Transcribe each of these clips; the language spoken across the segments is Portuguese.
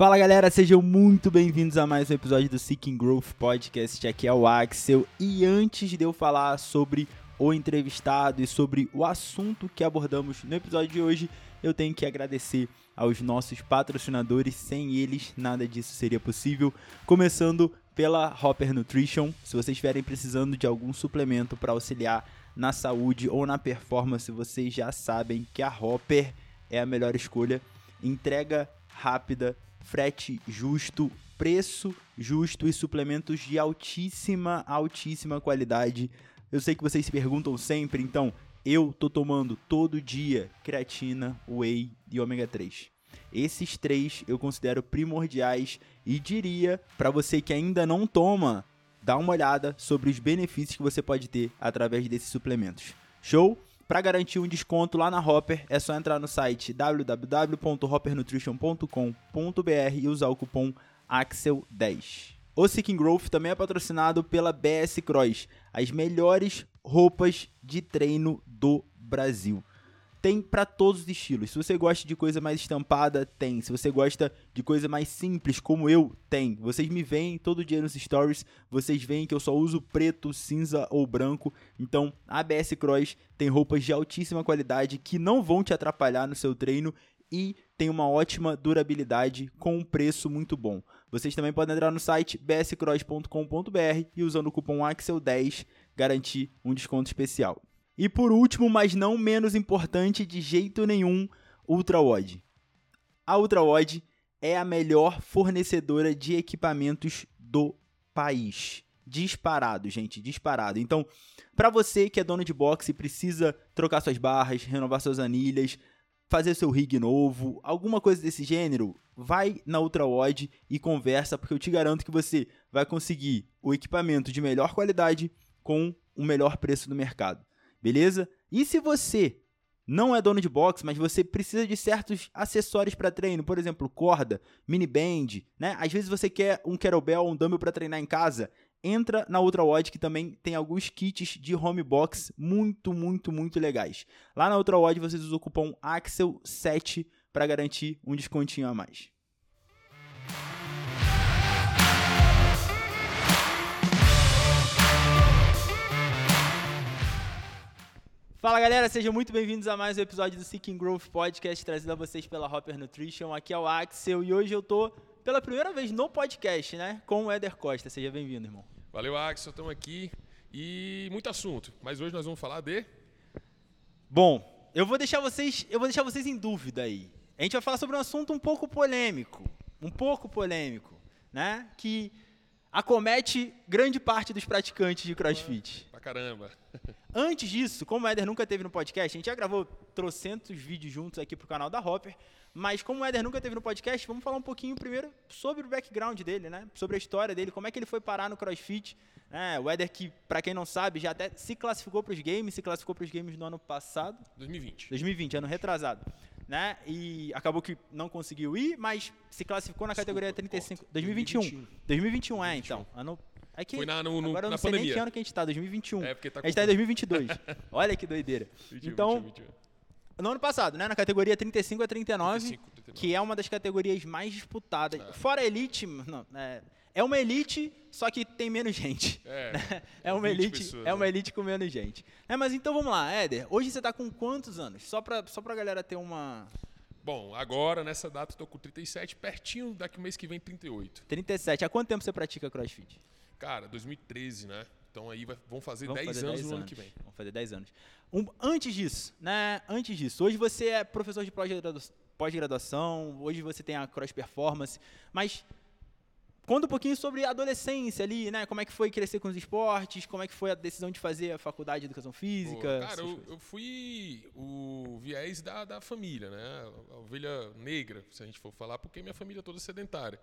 Fala galera, sejam muito bem-vindos a mais um episódio do Seeking Growth Podcast. Aqui é o Axel e antes de eu falar sobre o entrevistado e sobre o assunto que abordamos no episódio de hoje, eu tenho que agradecer aos nossos patrocinadores. Sem eles, nada disso seria possível. Começando pela Hopper Nutrition. Se vocês estiverem precisando de algum suplemento para auxiliar na saúde ou na performance, vocês já sabem que a Hopper é a melhor escolha. Entrega rápida, frete justo, preço justo e suplementos de altíssima, altíssima qualidade. Eu sei que vocês se perguntam sempre, então eu tô tomando todo dia creatina, whey e ômega 3. Esses três eu considero primordiais e diria para você que ainda não toma, dá uma olhada sobre os benefícios que você pode ter através desses suplementos. Show? Para garantir um desconto lá na Hopper, é só entrar no site www.hoppernutrition.com.br e usar o cupom AXEL10. O Seeking Growth também é patrocinado pela BS Cross, as melhores roupas de treino do Brasil. Tem para todos os estilos. Se você gosta de coisa mais estampada, tem. Se você gosta de coisa mais simples, como eu, tem. Vocês me veem todo dia nos stories, vocês veem que eu só uso preto, cinza ou branco. Então, a ABS Cross tem roupas de altíssima qualidade que não vão te atrapalhar no seu treino e tem uma ótima durabilidade com um preço muito bom. Vocês também podem entrar no site bscross.com.br e usando o cupom AXEL10 garantir um desconto especial. E por último, mas não menos importante de jeito nenhum, UltraWod. A UltraWod é a melhor fornecedora de equipamentos do país. Disparado, gente, disparado. Então, para você que é dono de boxe e precisa trocar suas barras, renovar suas anilhas, fazer seu rig novo, alguma coisa desse gênero, vai na UltraWod e conversa, porque eu te garanto que você vai conseguir o equipamento de melhor qualidade com o melhor preço do mercado. Beleza? E se você não é dono de box, mas você precisa de certos acessórios para treino, por exemplo, corda, mini band, né? Às vezes você quer um kettlebell ou um dumbbell para treinar em casa, entra na UltraWod que também tem alguns kits de home box muito, muito, muito legais. Lá na UltraWod vocês usam o cupom AXEL7 para garantir um descontinho a mais. Fala galera, sejam muito bem-vindos a mais um episódio do Seeking Growth Podcast, trazido a vocês pela Hopper Nutrition. Aqui é o Axel e hoje eu tô pela primeira vez no podcast, né, com o Éder Costa. Seja bem-vindo, irmão. Valeu, Axel, estamos aqui e muito assunto, mas hoje nós vamos falar de Bom, eu vou deixar vocês, eu vou deixar vocês em dúvida aí. A gente vai falar sobre um assunto um pouco polêmico, um pouco polêmico, né, que acomete grande parte dos praticantes de CrossFit. Pra caramba. Antes disso, como o Éder nunca teve no podcast, a gente já gravou trocentos vídeos juntos aqui pro canal da Hopper, mas como o Éder nunca teve no podcast, vamos falar um pouquinho primeiro sobre o background dele, né? Sobre a história dele, como é que ele foi parar no CrossFit. É, o Éder que, para quem não sabe, já até se classificou para os games, se classificou para os games no ano passado. 2020. 2020, ano retrasado. Né? E acabou que não conseguiu ir, mas se classificou na Desculpa, categoria 35. corta. 2021. 2021. 2021, é, então. Ano, é que Foi na, no, no, agora eu não sei nem pandemia. que ano que a gente tá, 2021. É, porque tá a gente tá em 2022. Olha que doideira. 21, Então, 21, 21. no ano passado, né, na categoria 35 a 39, 35, 39. que é uma das categorias mais disputadas. É. Fora a elite, não, é, é uma elite, só que tem menos gente. É, É uma 20 elite, pessoas, é uma né? elite com menos gente. É, mas então vamos lá, Éder. Hoje você tá com quantos anos? Só pra, só pra galera ter uma Bom, agora, nessa data, eu tô com 37, pertinho daqui mês que vem, 38. 37. Há quanto tempo você pratica CrossFit? Cara, 2013, né? Então aí vai, vão fazer Vamos 10 fazer anos 10 no ano que vem. Vamos fazer 10 anos. Um- antes disso, né? Antes disso, hoje você é professor de pós-gradu- pós-graduação, hoje você tem a Cross Performance, mas conta um pouquinho sobre a adolescência ali, né? Como é que foi crescer com os esportes, como é que foi a decisão de fazer a faculdade de educação Pô, física. cara, essas eu, eu fui o viés da, da família, né? A ovelha negra, se a gente for falar, porque minha família é toda sedentária.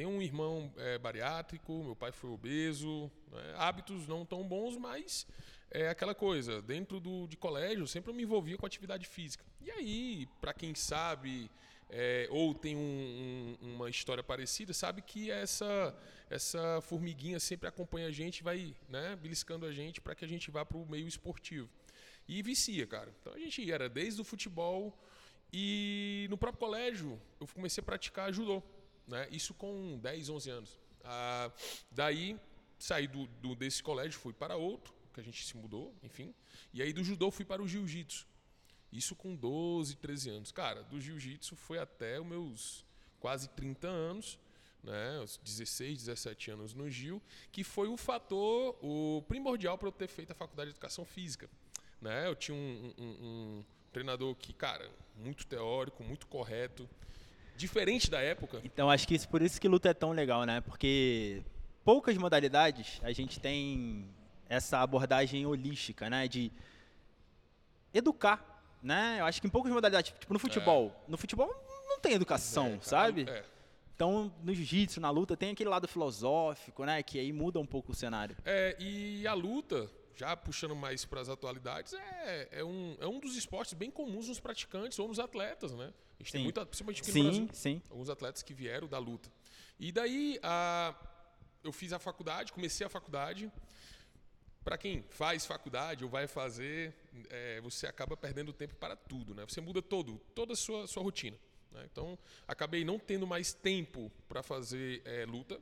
Tenho um irmão é, bariátrico, meu pai foi obeso, né? hábitos não tão bons, mas é aquela coisa, dentro do, de colégio, eu sempre me envolvia com atividade física. E aí, para quem sabe, é, ou tem um- um- uma história parecida, sabe que essa, essa formiguinha sempre acompanha a gente, vai né, beliscando a gente para que a gente vá para o meio esportivo. E vicia, cara. Então a gente era desde o futebol e no próprio colégio eu comecei a praticar judô. Né? Isso com 10, 11 anos. Ah, daí saí do, do, desse colégio, fui para outro, que a gente se mudou, enfim. E aí do judô fui para o jiu-jitsu. Isso com 12, 13 anos. Cara, do jiu-jitsu foi até os meus quase 30 anos, né, os 16, 17 anos no Gil, que foi o fator o primordial para eu ter feito a faculdade de educação física. Né? Eu tinha um, um, um treinador que, cara, muito teórico, muito correto, diferente da época. Então acho que isso, por isso que luta é tão legal, né? Porque poucas modalidades a gente tem essa abordagem holística, né? De educar, né? Eu acho que em poucas modalidades, tipo no futebol, é. no futebol não tem educação, é, sabe? É. Então, no jiu-jitsu, na luta, tem aquele lado filosófico, né? Que aí muda um pouco o cenário. É, e a luta, já puxando mais para as atualidades, é, é, um, é um dos esportes bem comuns nos praticantes ou nos atletas, né? A gente sim. tem muita, principalmente aqui sim, no Brasil, sim. alguns atletas que vieram da luta. E daí, a, eu fiz a faculdade, comecei a faculdade. Para quem faz faculdade ou vai fazer, é, você acaba perdendo tempo para tudo, né? Você muda todo, toda a sua, sua rotina. Né? Então, acabei não tendo mais tempo para fazer é, luta.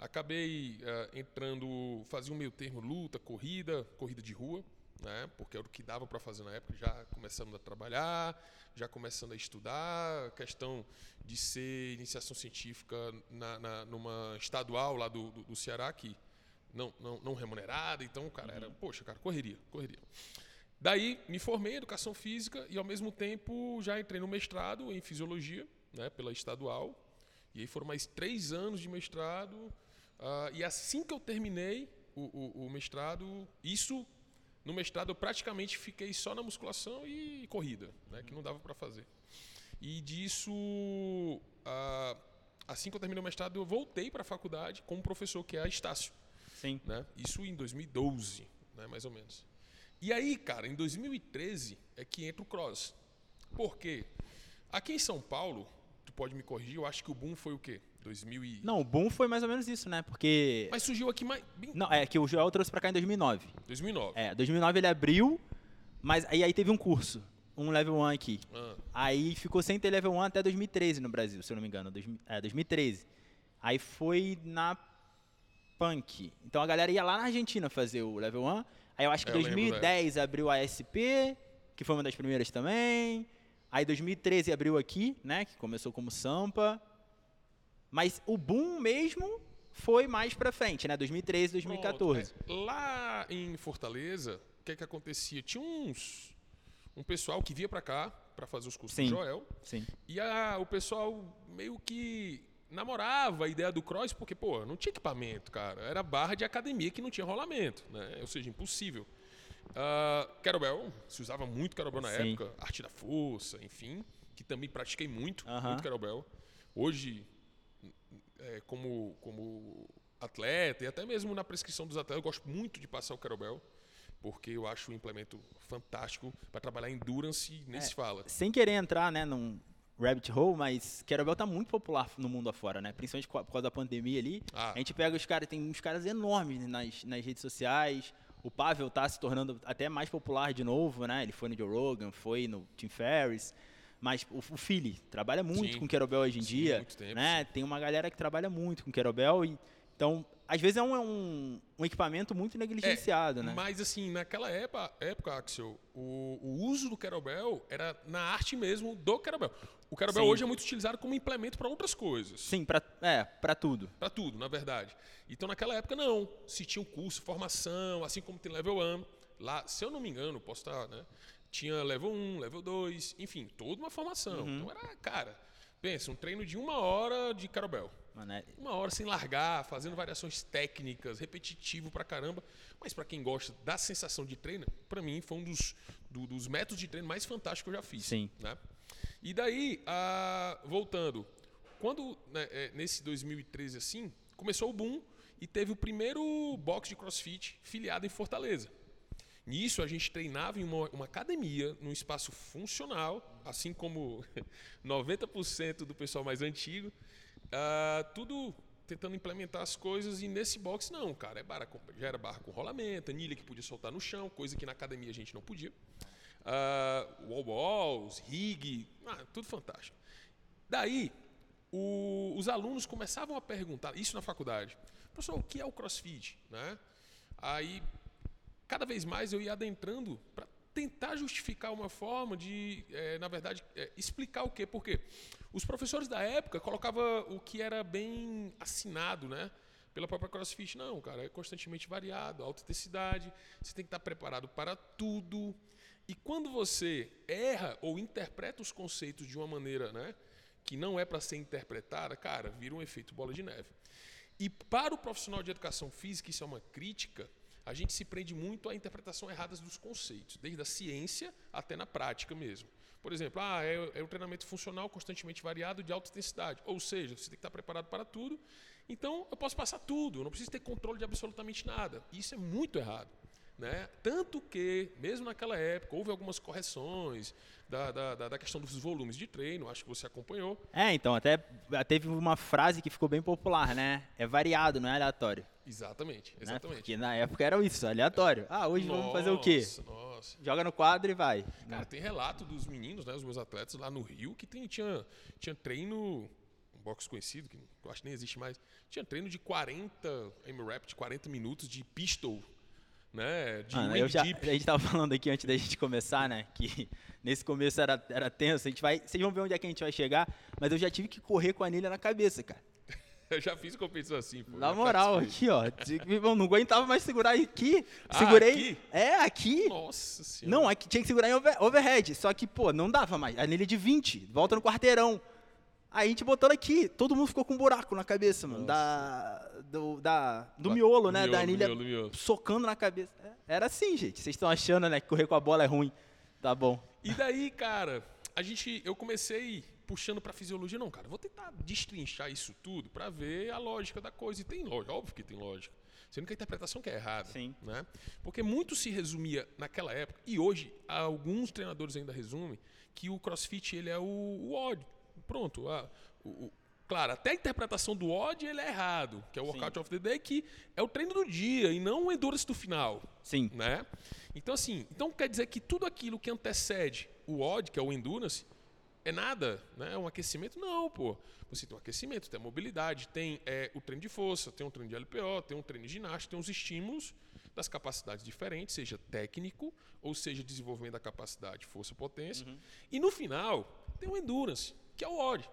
Acabei uh, entrando, fazia um meio termo luta, corrida, corrida de rua, né? porque era o que dava para fazer na época, já começando a trabalhar, já começando a estudar, questão de ser iniciação científica na, na numa estadual lá do, do, do Ceará, que não, não, não remunerada, então, cara, era, poxa, cara, correria, correria. Daí me formei em educação física e ao mesmo tempo já entrei no mestrado em fisiologia, né, pela estadual. E aí foram mais três anos de mestrado. Uh, e assim que eu terminei o, o, o, mestrado, isso no mestrado eu praticamente fiquei só na musculação e corrida, né, que não dava para fazer. E disso, uh, assim que eu terminei o mestrado, eu voltei para a faculdade com um professor que é a Estácio. Sim. Né? Isso em 2012, né, mais ou menos. E aí, cara, em 2013 é que entra o cross. Por quê? Aqui em São Paulo, tu pode me corrigir, eu acho que o boom foi o quê? 2000 e... Não, o boom foi mais ou menos isso, né? Porque... Mas surgiu aqui mais... Não, é que o Joel trouxe pra cá em 2009. 2009. É, 2009 ele abriu, mas aí, aí teve um curso, um level 1 aqui. Ah. Aí ficou sem ter level 1 até 2013 no Brasil, se eu não me engano. Dois, é, 2013. Aí foi na Punk. Então a galera ia lá na Argentina fazer o level 1 Aí eu acho que em 2010 lembro, abriu a SP, que foi uma das primeiras também. Aí 2013 abriu aqui, né, que começou como Sampa. Mas o boom mesmo foi mais pra frente, né, 2013, 2014. Pronto, lá em Fortaleza, o que é que acontecia? Tinha uns um pessoal que via para cá para fazer os cursos sim, do Joel. Sim. E a, o pessoal meio que namorava a ideia do cross porque, pô, não tinha equipamento, cara. Era barra de academia que não tinha rolamento, né? Ou seja, impossível. Uh, kettlebell, se usava muito kettlebell na Sim. época, arte da força, enfim, que também pratiquei muito, uh -huh. muito kettlebell. Hoje, é, como, como atleta e até mesmo na prescrição dos atletas, eu gosto muito de passar o kettlebell porque eu acho um implemento fantástico para trabalhar endurance, nem é, se fala. Sem querer entrar, né, num, rabbit hole, mas Kettlebell tá muito popular no mundo afora, né? Principalmente por causa da pandemia ali. Ah. A gente pega os caras, tem uns caras enormes nas, nas redes sociais. O Pavel tá se tornando até mais popular de novo, né? Ele foi no Joe Rogan, foi no Tim Ferriss. Mas o, o Philly trabalha muito sim. com Kettlebell hoje em sim, dia, tempo, né? Tem uma galera que trabalha muito com Kettlebell e então às vezes é um, é um, um equipamento muito negligenciado, é, né? Mas assim, naquela época, época Axel, o, o, uso do kettlebell era na arte mesmo do kettlebell. O Sim. hoje é muito utilizado como implemento para outras coisas. Sim, para é, para tudo. Para tudo, na verdade. Então naquela época não, se tinha um curso, formação, assim como tem level 1, lá, se eu não me engano, posso estar, né? Tinha level 1, level 2, enfim, toda uma formação. Uhum. Então era, cara, pensa, um treino de uma hora de kettlebell Mano, Uma hora sem largar, fazendo variações técnicas, repetitivo pra caramba. Mas para quem gosta da sensação de treino, para mim foi um dos, do, dos métodos de treino mais fantásticos que eu já fiz. Sim. Né? E daí, voltando, quando né, é, nesse 2013 assim, começou o boom e teve o primeiro box de crossfit filiado em Fortaleza. Nisso a gente treinava em uma, uma, academia, num espaço funcional, assim como 90% do pessoal mais antigo. Uh, tudo tentando implementar as coisas e nesse box não, cara, é barra com, já era barra com rolamento, anilha que podia soltar no chão, coisa que na academia a gente não podia. Uh, wall balls, rig, ah, tudo fantástico. Daí, o, os alunos começavam a perguntar, isso na faculdade, professor, o que é o crossfit? Né? Aí, cada vez mais eu ia adentrando para tentar justificar uma forma de, é, na verdade, é, explicar o quê. Porque os professores da época colocavam o que era bem assinado, né? Pela própria CrossFit. Não, cara, é constantemente variado, alta intensidade, você tem que estar preparado para tudo. E quando você erra ou interpreta os conceitos de uma maneira, né? Que não é para ser interpretada, cara, vira um efeito bola de neve. E para o profissional de educação física, isso é uma crítica, a gente se prende muito à interpretação errada dos conceitos, desde a ciência até na prática mesmo. Por exemplo, ah, é, é um treinamento funcional constantemente variado de alta intensidade. Ou seja, você tem que estar preparado para tudo. Então, eu posso passar tudo, eu não preciso ter controle de absolutamente nada. Isso é muito errado. Né? Tanto que, mesmo naquela época, houve algumas correções da, da, da, questão dos volumes de treino, acho que você acompanhou. É, então, até teve uma frase que ficou bem popular, né? É variado, não é aleatório. Exatamente, exatamente. Né? Porque na época era isso, aleatório. Ah, hoje nossa, vamos fazer o quê? Nossa. Joga no quadro e vai. Cara, tem relato dos meninos, né, os meus atletas lá no Rio, que tem, tinha, tinha treino um box conhecido, que eu acho que nem existe mais, tinha treino de 40 M-Rap, de 40 minutos de pistol né? De Mano, eu já, a gente tava falando aqui antes da gente começar, né? Que nesse começo era, era tenso. A gente vai, vocês vão ver onde é que a gente vai chegar. Mas eu já tive que correr com a anilha na cabeça, cara. Eu já fiz competição assim, pô. Na moral, aqui, ó. não aguentava mais segurar aqui. Ah, Segurei. Aqui? É, aqui. Nossa senhora. Não, aqui tinha que segurar em over, overhead. Só que, pô, não dava mais. A anilha de 20. Volta no quarteirão. Aí a gente botando aqui, todo mundo ficou com um buraco na cabeça, mano. Da, do, da, do miolo, né? Miolo, da anilha miolo, miolo. socando na cabeça. É, era assim, gente. Vocês estão achando, né, que correr com a bola é ruim. Tá bom. E daí, cara, a gente, eu comecei puxando pra fisiologia. Não, cara, vou tentar destrinchar isso tudo para ver a lógica da coisa. E tem lógica, óbvio que tem lógica. Sendo que a interpretação que é errada. Sim. Né? Porque muito se resumia naquela época, e hoje alguns treinadores ainda resumem, que o crossfit ele é o, o ódio Pronto. A, o, o, claro, até a interpretação do odd ele é errado, que é o workout Sim. of the day, que é o treino do dia e não o endurance do final. Sim. Né? Então, assim, então quer dizer que tudo aquilo que antecede o odd, que é o endurance, é nada, né? É um aquecimento? Não, pô. Você tem um aquecimento, tem a mobilidade, tem é, o treino de força, tem um treino de LPO, tem um treino de ginástica, tem os estímulos das capacidades diferentes, seja técnico ou seja desenvolvimento da capacidade força-potência. Uhum. E no final, tem o endurance que é o odd.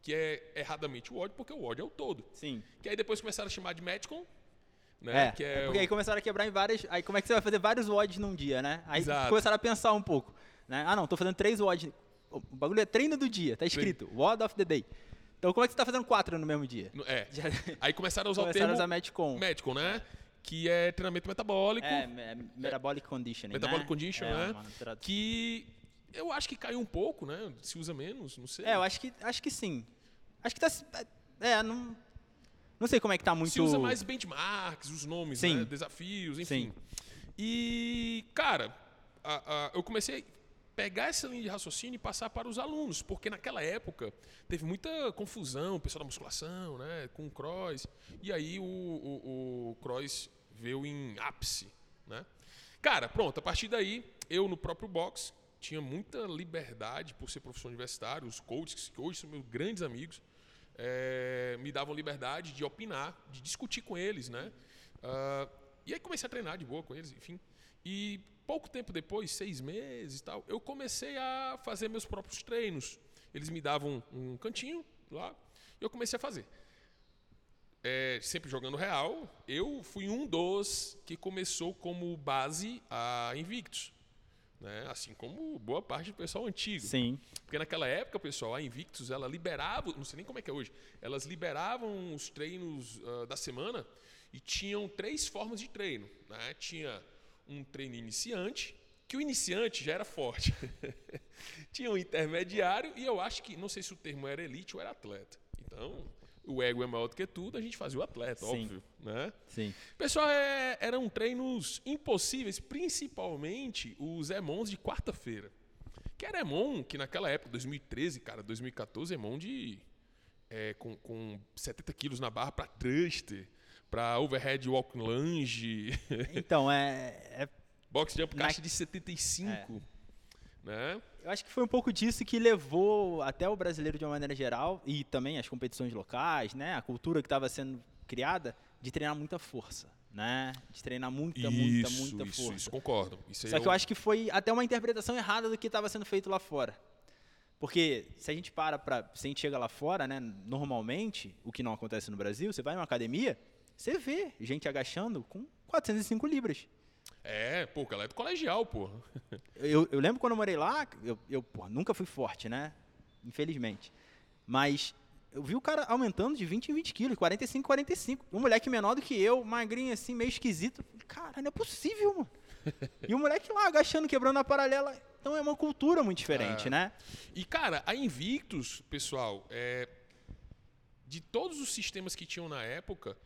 Que é erradamente o odd, porque o odd é o todo. Sim. Que aí depois começaram a chamar de Metcon. Né? É, que é, é porque o... aí começaram a quebrar em várias. Aí como é que você vai fazer vários odds num dia, né? Aí Exato. começaram a pensar um pouco. Né? Ah, não, tô fazendo três odds. O bagulho é treino do dia, tá escrito. Sim. Of the day. Então como é que você tá fazendo quatro no mesmo dia? É. Já... Aí começaram a usar começaram o termo... a usar Metcon. Metcon, né? Que é treinamento metabólico. É, é metabolic conditioning, Metabolic né? conditioning, é, né? Que eu acho que caiu um pouco, né? Se usa menos, não sei. É, eu acho que, acho que sim. Acho que tá. É, não. Não sei como é que tá muito. Se usa mais benchmarks, os nomes, né? Desafios, enfim. Sim. E, cara, a, a, eu comecei pegar essa linha de raciocínio e passar para os alunos, porque naquela época teve muita confusão, o pessoal da musculação, né? Com o cross. E aí o, o, o cross veio em ápice, né? Cara, pronto, a partir daí, eu no próprio box tinha muita liberdade por ser professor universitário, os coaches, que hoje são meus grandes amigos, é, me davam liberdade de opinar, de discutir com eles, né? Uh, e aí comecei a treinar de boa com eles, enfim. E pouco tempo depois, seis meses e tal, eu comecei a fazer meus próprios treinos. Eles me davam um cantinho lá e eu comecei a fazer. É, sempre jogando real, eu fui um dos que começou como base a Invictus. Né? Assim como boa parte do pessoal antigo. Sim. Porque naquela época, pessoal, a Invictus, ela liberava, não sei nem como é que é hoje, elas liberavam os treinos uh, da semana e tinham três formas de treino. Né? Tinha um treino iniciante, que o iniciante já era forte. tinha um intermediário e eu acho que, não sei se o termo era elite ou era atleta. Então, o ego é maior do que tudo, a gente fazia o atleta, Sim. óbvio, né? Sim. Pessoal, é, eram treinos impossíveis, principalmente os Emons de quarta-feira. Que era Emon, que naquela época, 2013, cara, 2014, Emon de... É, com, com 70 quilos na barra para thruster, para overhead walk lunge. Então, é... é... Box jump caixa na... de 75. É. né? Eu acho que foi um pouco disso que levou até o brasileiro de uma maneira geral e também as competições locais, né? A cultura que estava sendo criada de treinar muita força, né? De treinar muita, isso, muita, muita isso, força. Isso, concordo. Isso Só que eu acho que foi até uma interpretação errada do que estava sendo feito lá fora. Porque se a gente para para, se a gente chega lá fora, né, normalmente, o que não acontece no Brasil, você vai numa academia, você vê gente agachando com 405 libras. É, pô, ela é do colegial, pô. Eu, eu lembro quando eu morei lá, eu, eu pô, nunca fui forte, né? Infelizmente. Mas eu vi o cara aumentando de 20 em 20 quilos, 45 em 45. Um moleque menor do que eu, magrinho assim, meio esquisito. Cara, não é possível, mano. E o moleque lá agachando, quebrando a paralela. Então é uma cultura muito diferente, É. né? E, cara, a Invictus, pessoal, é, de todos os sistemas que tinham na época,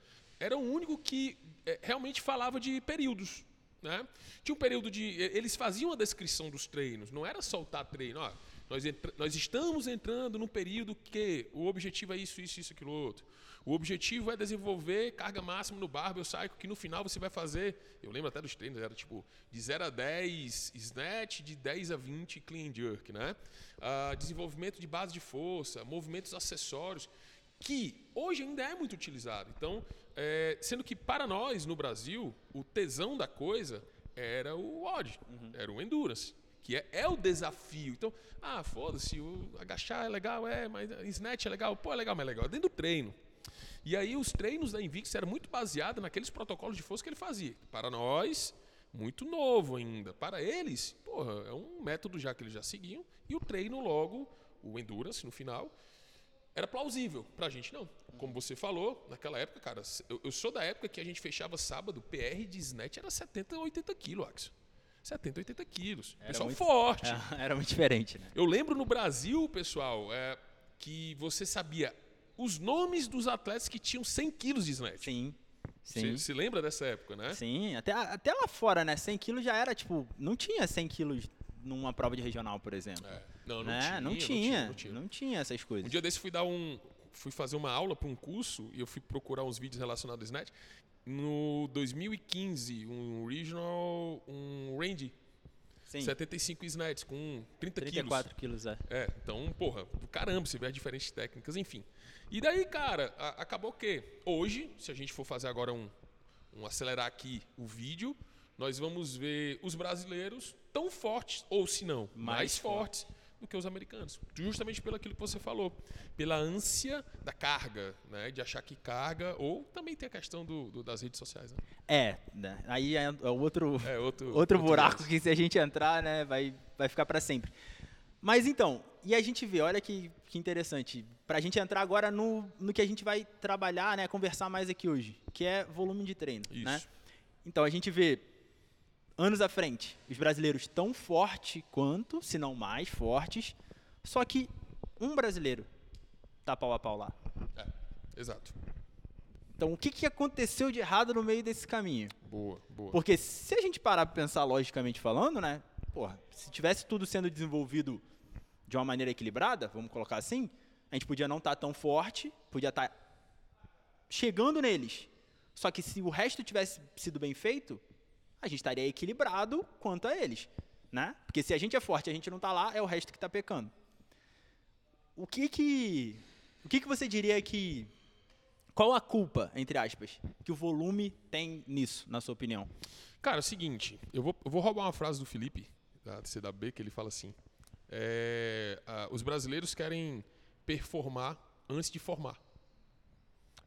era o único que é, realmente falava de períodos. Né? Tinha um período de. Eles faziam a descrição dos treinos, não era soltar treino. Ó, nós, entra- nós estamos entrando num período que o objetivo é isso, isso, isso, aquilo outro. O objetivo é desenvolver carga máxima no barbell cycle, que no final você vai fazer. Eu lembro até dos treinos, era tipo de 0 a 10 snatch, de 10 a 20 clean jerk, né? Ah, desenvolvimento de base de força, movimentos acessórios, que hoje ainda é muito utilizado. Então, é, sendo que para nós no Brasil, o tesão da coisa era o odd, era o endurance. Que é, é o desafio. Então, ah, foda-se, agachar é legal, é, mas snatch é legal, pô, é legal, mas é legal. É dentro do treino. E aí os treinos da Invictus eram muito baseados naqueles protocolos de força que ele fazia. Para nós, muito novo ainda. Para eles, porra, é um método já que eles já seguiam. E o treino logo, o endurance no final, era plausível. Pra gente não. Como você falou, naquela época, cara, eu, eu sou da época que a gente fechava sábado, PR de snatch era 70, 80 quilos, Axel. 70, 80 quilos. Era Pessoal muito- forte. É, era muito diferente, né? Eu lembro no Brasil, pessoal, é, que você sabia os nomes dos atletas que tinham 100 quilos de snatch. Sim. Você Sim. se lembra dessa época, né? Sim, até, até lá fora, né? 100 quilos já era, tipo, não tinha 100 quilos numa prova de regional, por exemplo. É. Não, não, né? tinha, não, não tinha, não tinha. não tinha essas coisas. Um dia desse fui dar um. Fui fazer uma aula para um curso e eu fui procurar uns vídeos relacionados ao Snatch. No 2015, um regional, um range, Sim, 75 snatches com 30 quilos. 34 quilos, é. É, então, porra, do caramba, vê as diferentes técnicas, enfim. E daí, cara, a- acabou que hoje, se a gente for fazer agora um, um acelerar aqui o vídeo, nós vamos ver os brasileiros tão fortes, ou se não, mais, Mais fortes do que os americanos. Justamente pelo aquilo que você falou. Pela ânsia da carga, né? De achar que carga, ou também tem a questão do, do- das redes sociais, né? É, né? aí é é outro, É, outro, outro buraco lance. que se a gente entrar, né, vai, vai ficar para sempre. Mas então, e a gente vê, olha que, que interessante, pra gente entrar agora no, no que a gente vai trabalhar, né, conversar mais aqui hoje, que é volume de treino, Isso. né? Então, a gente vê anos à frente, os brasileiros tão fortes quanto, se não mais fortes, só que um brasileiro tá pau a pau lá. É, exato. Então, o que, que aconteceu de errado no meio desse caminho? Boa, boa. Porque se a gente parar pra pensar logicamente falando, né? Porra, se tivesse tudo sendo desenvolvido de uma maneira equilibrada, vamos colocar assim, a gente podia não estar tão forte, podia estar chegando neles. Só que se o resto tivesse sido bem feito, a gente estaria equilibrado quanto a eles, né? Porque se a gente é forte e a gente não tá lá, é o resto que tá pecando. O que que o que que você diria que qual a culpa, entre aspas, que o volume tem nisso, na sua opinião? Cara, é o seguinte, eu vou, eu vou roubar uma frase do Felipe, da CW, que ele fala assim: é, os brasileiros querem performar antes de formar.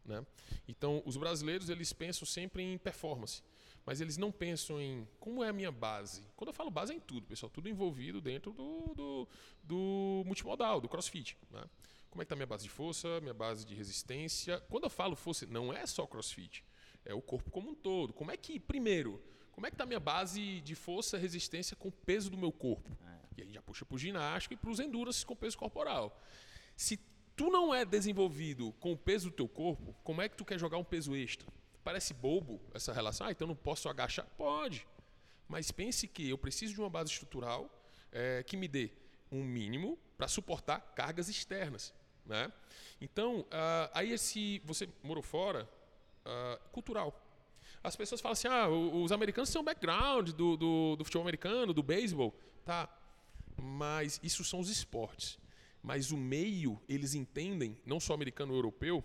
Né? Então, os brasileiros eles pensam sempre em performance, mas eles não pensam em como é a minha base. Quando eu falo base é em tudo, pessoal, tudo envolvido dentro do, do, do multimodal, do CrossFit. Né? Como é que está minha base de força, minha base de resistência? Quando eu falo força, não é só CrossFit, é o corpo como um todo. Como é que, primeiro, como é que está minha base de força, resistência com o peso do meu corpo? E aí já puxa para o ginástico e para os endurance com peso corporal. Se tu não é desenvolvido com o peso do teu corpo, como é que tu quer jogar um peso extra? Parece bobo essa relação. Ah, então não posso agachar? Pode. Mas pense que eu preciso de uma base estrutural eh, que me dê um mínimo para suportar cargas externas. Né? Então, ah, aí esse você morou fora, ah, cultural. As pessoas falam assim: ah, os americanos um background do, do, do futebol americano, do beisebol. Tá. mas isso são os esportes. Mas o meio, eles entendem, não só americano ou europeu,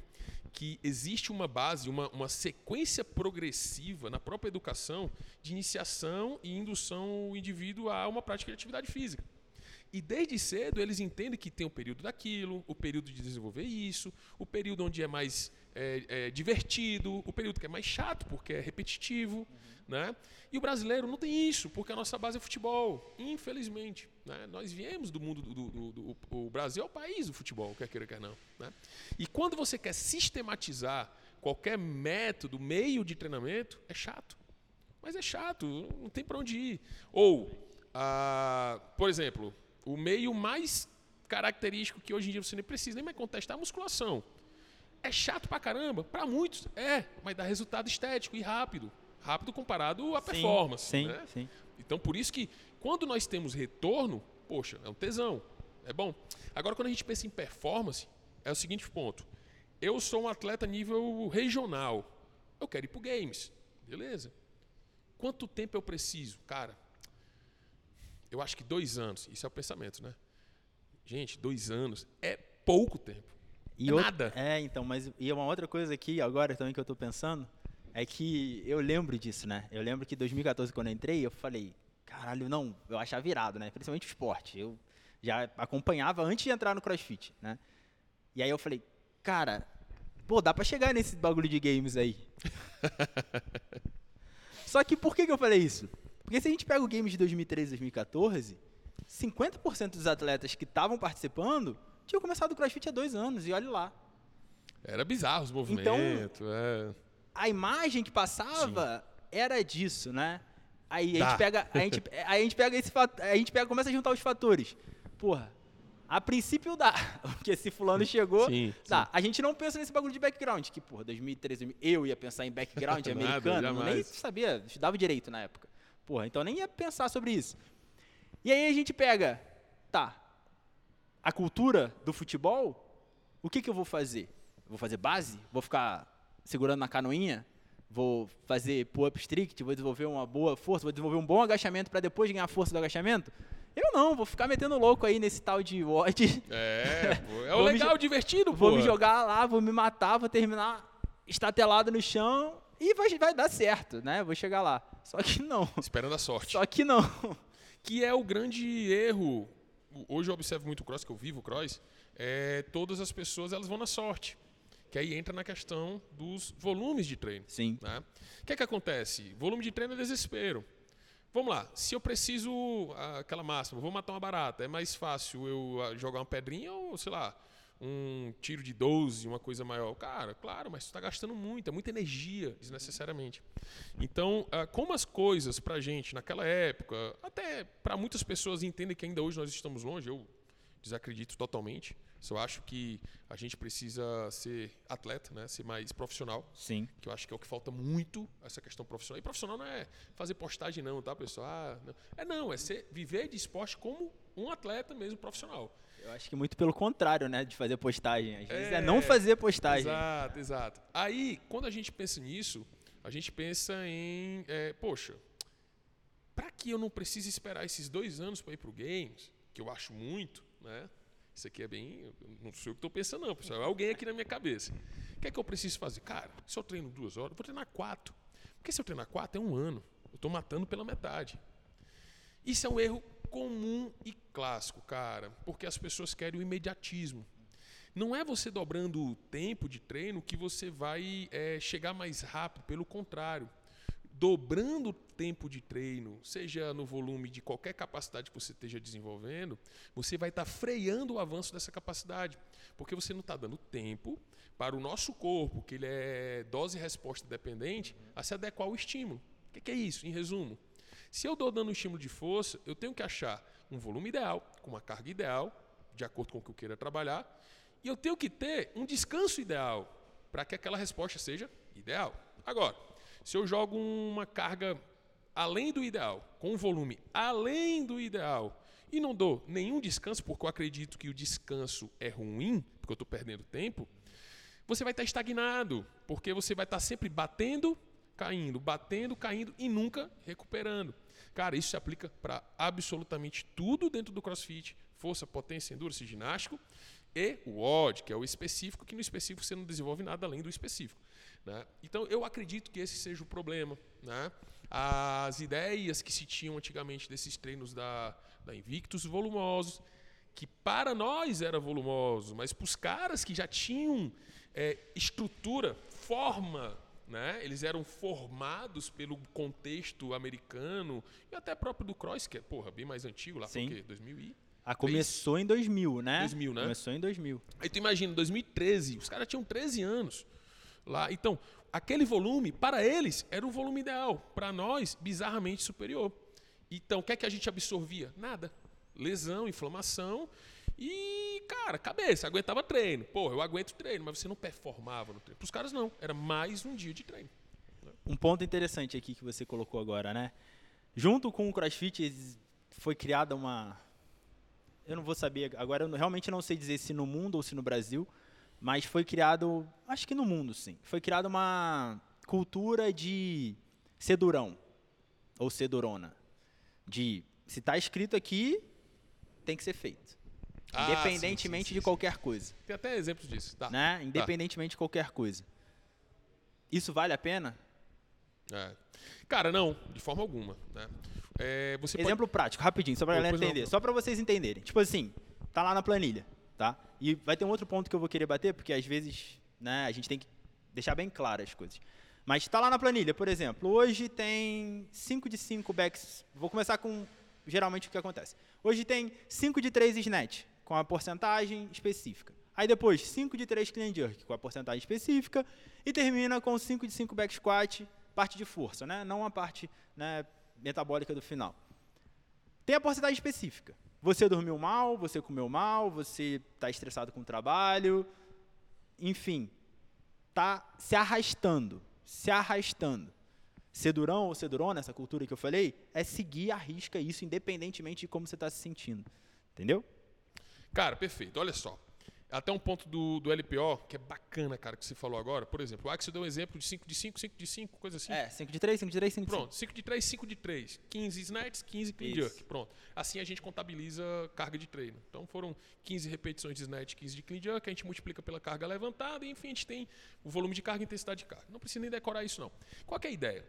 que existe uma base, uma, uma sequência progressiva na própria educação de iniciação e indução o indivíduo a uma prática de atividade física. E desde cedo eles entendem que tem o período daquilo, o período de desenvolver isso, o período onde é mais é, é, divertido, o período que é mais chato porque é repetitivo. Uhum. Né? E o brasileiro não tem isso, porque a nossa base é futebol, infelizmente. Né? Nós viemos do mundo do, do, do, O Brasil é o país do futebol, quer queira, quer não. Né? E quando você quer sistematizar qualquer método, meio de treinamento, é chato. Mas é chato, não tem para onde ir. Ou, ah, por exemplo, o meio mais característico que hoje em dia você nem precisa nem mais contestar é a musculação. É chato pra caramba? Para muitos, é, mas dá resultado estético e rápido. Rápido comparado à performance. Sim, né? sim. Então, por isso que quando nós temos retorno, poxa, é um tesão. É bom. Agora, quando a gente pensa em performance, é o seguinte ponto. Eu sou um atleta nível regional. Eu quero ir pro games. Beleza. Quanto tempo eu preciso? Cara, eu acho que dois anos, isso é o pensamento, né? Gente, dois anos é pouco tempo. E é nada. É, então, mas e uma outra coisa aqui agora também que eu estou pensando é que eu lembro disso, né? Eu lembro que em 2014, quando eu entrei, eu falei, caralho, não, eu achava virado, né? Principalmente o esporte. Eu já acompanhava antes de entrar no CrossFit, né? E aí eu falei, cara, pô, dá pra chegar nesse bagulho de games aí. Só que por que, que eu falei isso? Porque se a gente pega o game de 2013 2014, 50% dos atletas que estavam participando tinham começado o CrossFit há dois anos, e olha lá. Era bizarro os movimentos. Então, é. a imagem que passava Sim. era disso, né? Aí a gente pega, a gente, a gente pega esse a gente pega, começa a juntar os fatores. Porra, a princípio dá, porque se fulano chegou, sim, dá. Sim. A gente não pensa nesse bagulho de background, que, porra, 2013 eu ia pensar em background americano, Nada, nem sabia, estudava direito na época. Porra, então nem ia pensar sobre isso. E aí a gente pega, tá, a cultura do futebol, o que, que eu vou fazer? Vou fazer base? Vou ficar segurando na canoinha? Vou fazer pull-up strict? Vou desenvolver uma boa força? Vou desenvolver um bom agachamento para depois ganhar força do agachamento? Eu não, vou ficar metendo louco aí nesse tal de WOD. É, pô, é o legal, divertido, pô. Vou me jogar lá, vou me matar, vou terminar estatelado no chão e vai, vai dar certo, né? Vou chegar lá. Só que não. Esperando a sorte. Só que não. Que é o grande erro. Hoje eu observo muito o cross, que eu vivo o cross. É, todas as pessoas elas vão na sorte. Que aí entra na questão dos volumes de treino. Sim. Né? O que é que acontece? Volume de treino é desespero. Vamos lá, se eu preciso, aquela máxima, vou matar uma barata, é mais fácil eu ah, jogar uma pedrinha ou, sei lá, um tiro de 12, uma coisa maior. Cara, claro, mas você está gastando muito, é muita energia, desnecessariamente. Então, ah, como as coisas para a gente naquela época, até para muitas pessoas entendem que ainda hoje nós estamos longe, eu desacredito totalmente. Só acho que a gente precisa ser atleta, né? ser mais profissional. Sim. Que eu acho que é o que falta muito, essa questão profissional. E profissional não é fazer postagem, não, tá, pessoal? Ah, não. É não, é ser, viver de esporte como um atleta mesmo profissional. Eu acho que muito pelo contrário, né, de fazer postagem. Às vezes é, é não fazer postagem. Exato, exato. Aí, quando a gente pensa nisso, a gente pensa em, é, poxa, para que eu não precise esperar esses dois anos para ir para o Games, que eu acho muito, né? Isso aqui é bem. Não sou eu que estou pensando, não, pessoal. É alguém aqui na minha cabeça. O que é que eu preciso fazer? Cara, se eu treino duas horas, eu vou treinar quatro. Porque se eu treinar quatro, é um ano. Eu estou matando pela metade. Isso é um erro comum e clássico, cara, porque as pessoas querem o imediatismo. Não é você dobrando o tempo de treino que você vai é, chegar mais rápido, pelo contrário. Dobrando o tempo de treino, seja no volume de qualquer capacidade que você esteja desenvolvendo, você vai estar tá freando o avanço dessa capacidade, porque você não está dando tempo para o nosso corpo, que ele é dose resposta dependente, a se adequar ao estímulo. O que, que é isso, em resumo? Se eu estou dando um estímulo de força, eu tenho que achar um volume ideal, com uma carga ideal, de acordo com o que eu queira trabalhar, e eu tenho que ter um descanso ideal para que aquela resposta seja ideal. Agora, se eu jogo uma carga além do ideal, com um volume além do ideal, e não dou nenhum descanso, porque eu acredito que o descanso é ruim, porque eu estou perdendo tempo, você vai estar estagnado, porque você vai estar sempre batendo caindo, batendo, caindo e nunca recuperando. Cara, isso se aplica para absolutamente tudo dentro do CrossFit, força, potência, endurance, ginástico e o odd, que é o específico, que no específico você não desenvolve nada além do específico. Né? Então, eu acredito que esse seja o problema. Né? As ideias que se tinham antigamente desses treinos da, da Invictus volumosos, que para nós era volumoso, mas para os caras que já tinham é, estrutura, forma, né? eles eram formados pelo contexto americano e até próprio do Cross, que é porra, bem mais antigo, lá Sim. por quê? 2000 e... Ah, começou em 2000, né? 2000, né? Começou em 2000. Aí tu imagina, 2013, os caras tinham 13 anos lá. Então, aquele volume, para eles, era o volume ideal. Para nós, bizarramente superior. Então, o que é que a gente absorvia? Nada. Lesão, inflamação e, cara, cabeça. Aguentava treino. Pô, eu aguento treino, mas você não performava no treino. Para os caras, não. Era mais um dia de treino. Um ponto interessante aqui que você colocou agora, né? Junto com o CrossFit foi criada uma. Eu não vou saber, agora eu realmente não sei dizer se no mundo ou se no Brasil, mas foi criado, acho que no mundo sim, foi criada uma cultura de sedurão ou sedurona. De se tá escrito aqui, tem que ser feito. Ah, Independentemente sim, sim, de sim. qualquer coisa. Tem até exemplos disso. Tá. Né? Independentemente de qualquer coisa. Isso vale a pena? É. Cara, não, de forma alguma. Né? É, você pode- Exemplo prático, rapidinho, só pra galera Pois não. entender. Só pra vocês entenderem. Tipo assim, tá lá na planilha, tá? E vai ter um outro ponto que eu vou querer bater, porque às vezes, né, a gente tem que deixar bem claras as coisas. Mas tá lá na planilha, por exemplo, hoje tem 5 de 5 backs. Vou começar com geralmente o que acontece. Hoje tem 5 de 3 snatch, com a porcentagem específica. Aí depois, 5 de 3 clean jerk, com a porcentagem específica. E termina com 5 de 5 back squat, parte de força, né? Não a parte né, metabólica do final. Tem a porcentagem específica. Você dormiu mal, você comeu mal, você está estressado com o trabalho, enfim, tá se arrastando, se arrastando. Sedurão ou sedurona, essa cultura que eu falei, é seguir a risca isso, independentemente de como você está se sentindo. Entendeu? Cara, perfeito. Olha só. Até um ponto do, do LPO, que é bacana, cara, que você falou agora. Por exemplo, o Axel deu um exemplo de 5 de 5, 5 de 5, coisa assim. É, 5 de 3, 5 de 3, 5 de 5. Pronto, 5 de 3, 5 de 3. 15 snatches, 15 clean Isso. jerk. Pronto. Assim a gente contabiliza carga de treino. Então foram 15 repetições de snatch, 15 de clean jerk, a gente multiplica pela carga levantada e enfim a gente tem o volume de carga e intensidade de carga. Não precisa nem decorar isso não. Qual é a ideia?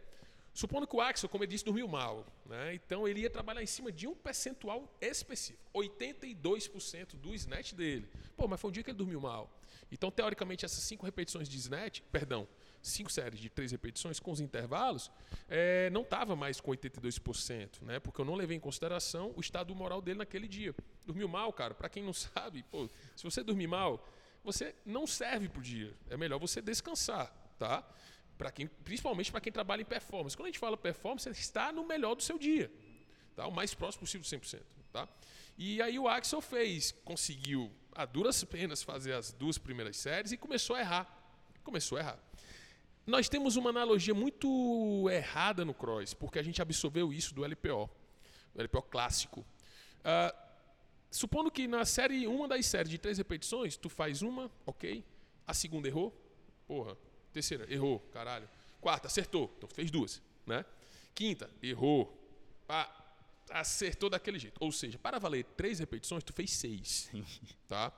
Supondo que o Axel, como eu disse, dormiu mal, né? então ele ia trabalhar em cima de um percentual específico, 82% do snatch dele. Pô, mas foi um dia que ele dormiu mal. Então, teoricamente, essas cinco repetições de snatch, perdão, cinco séries de três repetições com os intervalos, é, não estava mais com 82%, né? Porque eu não levei em consideração o estado moral dele naquele dia. Dormiu mal, cara, para quem não sabe, pô, se você dormir mal, você não serve pro dia. É melhor você descansar, tá? Para quem, principalmente para quem trabalha em performance. Quando a gente fala performance, está no melhor do seu dia, tá? O mais próximo possível de 100%, tá? E aí o Axel fez, conseguiu a duras penas fazer as duas primeiras séries e começou a errar. Começou a errar. Nós temos uma analogia muito errada no cross, porque a gente absorveu isso do LPO, do LPO clássico. Ah, supondo que na série, uma das séries de três repetições, tu faz uma, ok. A segunda errou, porra. Terceira, errou, caralho. Quarta, acertou, então fez duas, né? Quinta, errou. Pá, acertou daquele jeito. Ou seja, para valer três repetições, tu fez seis. Tá?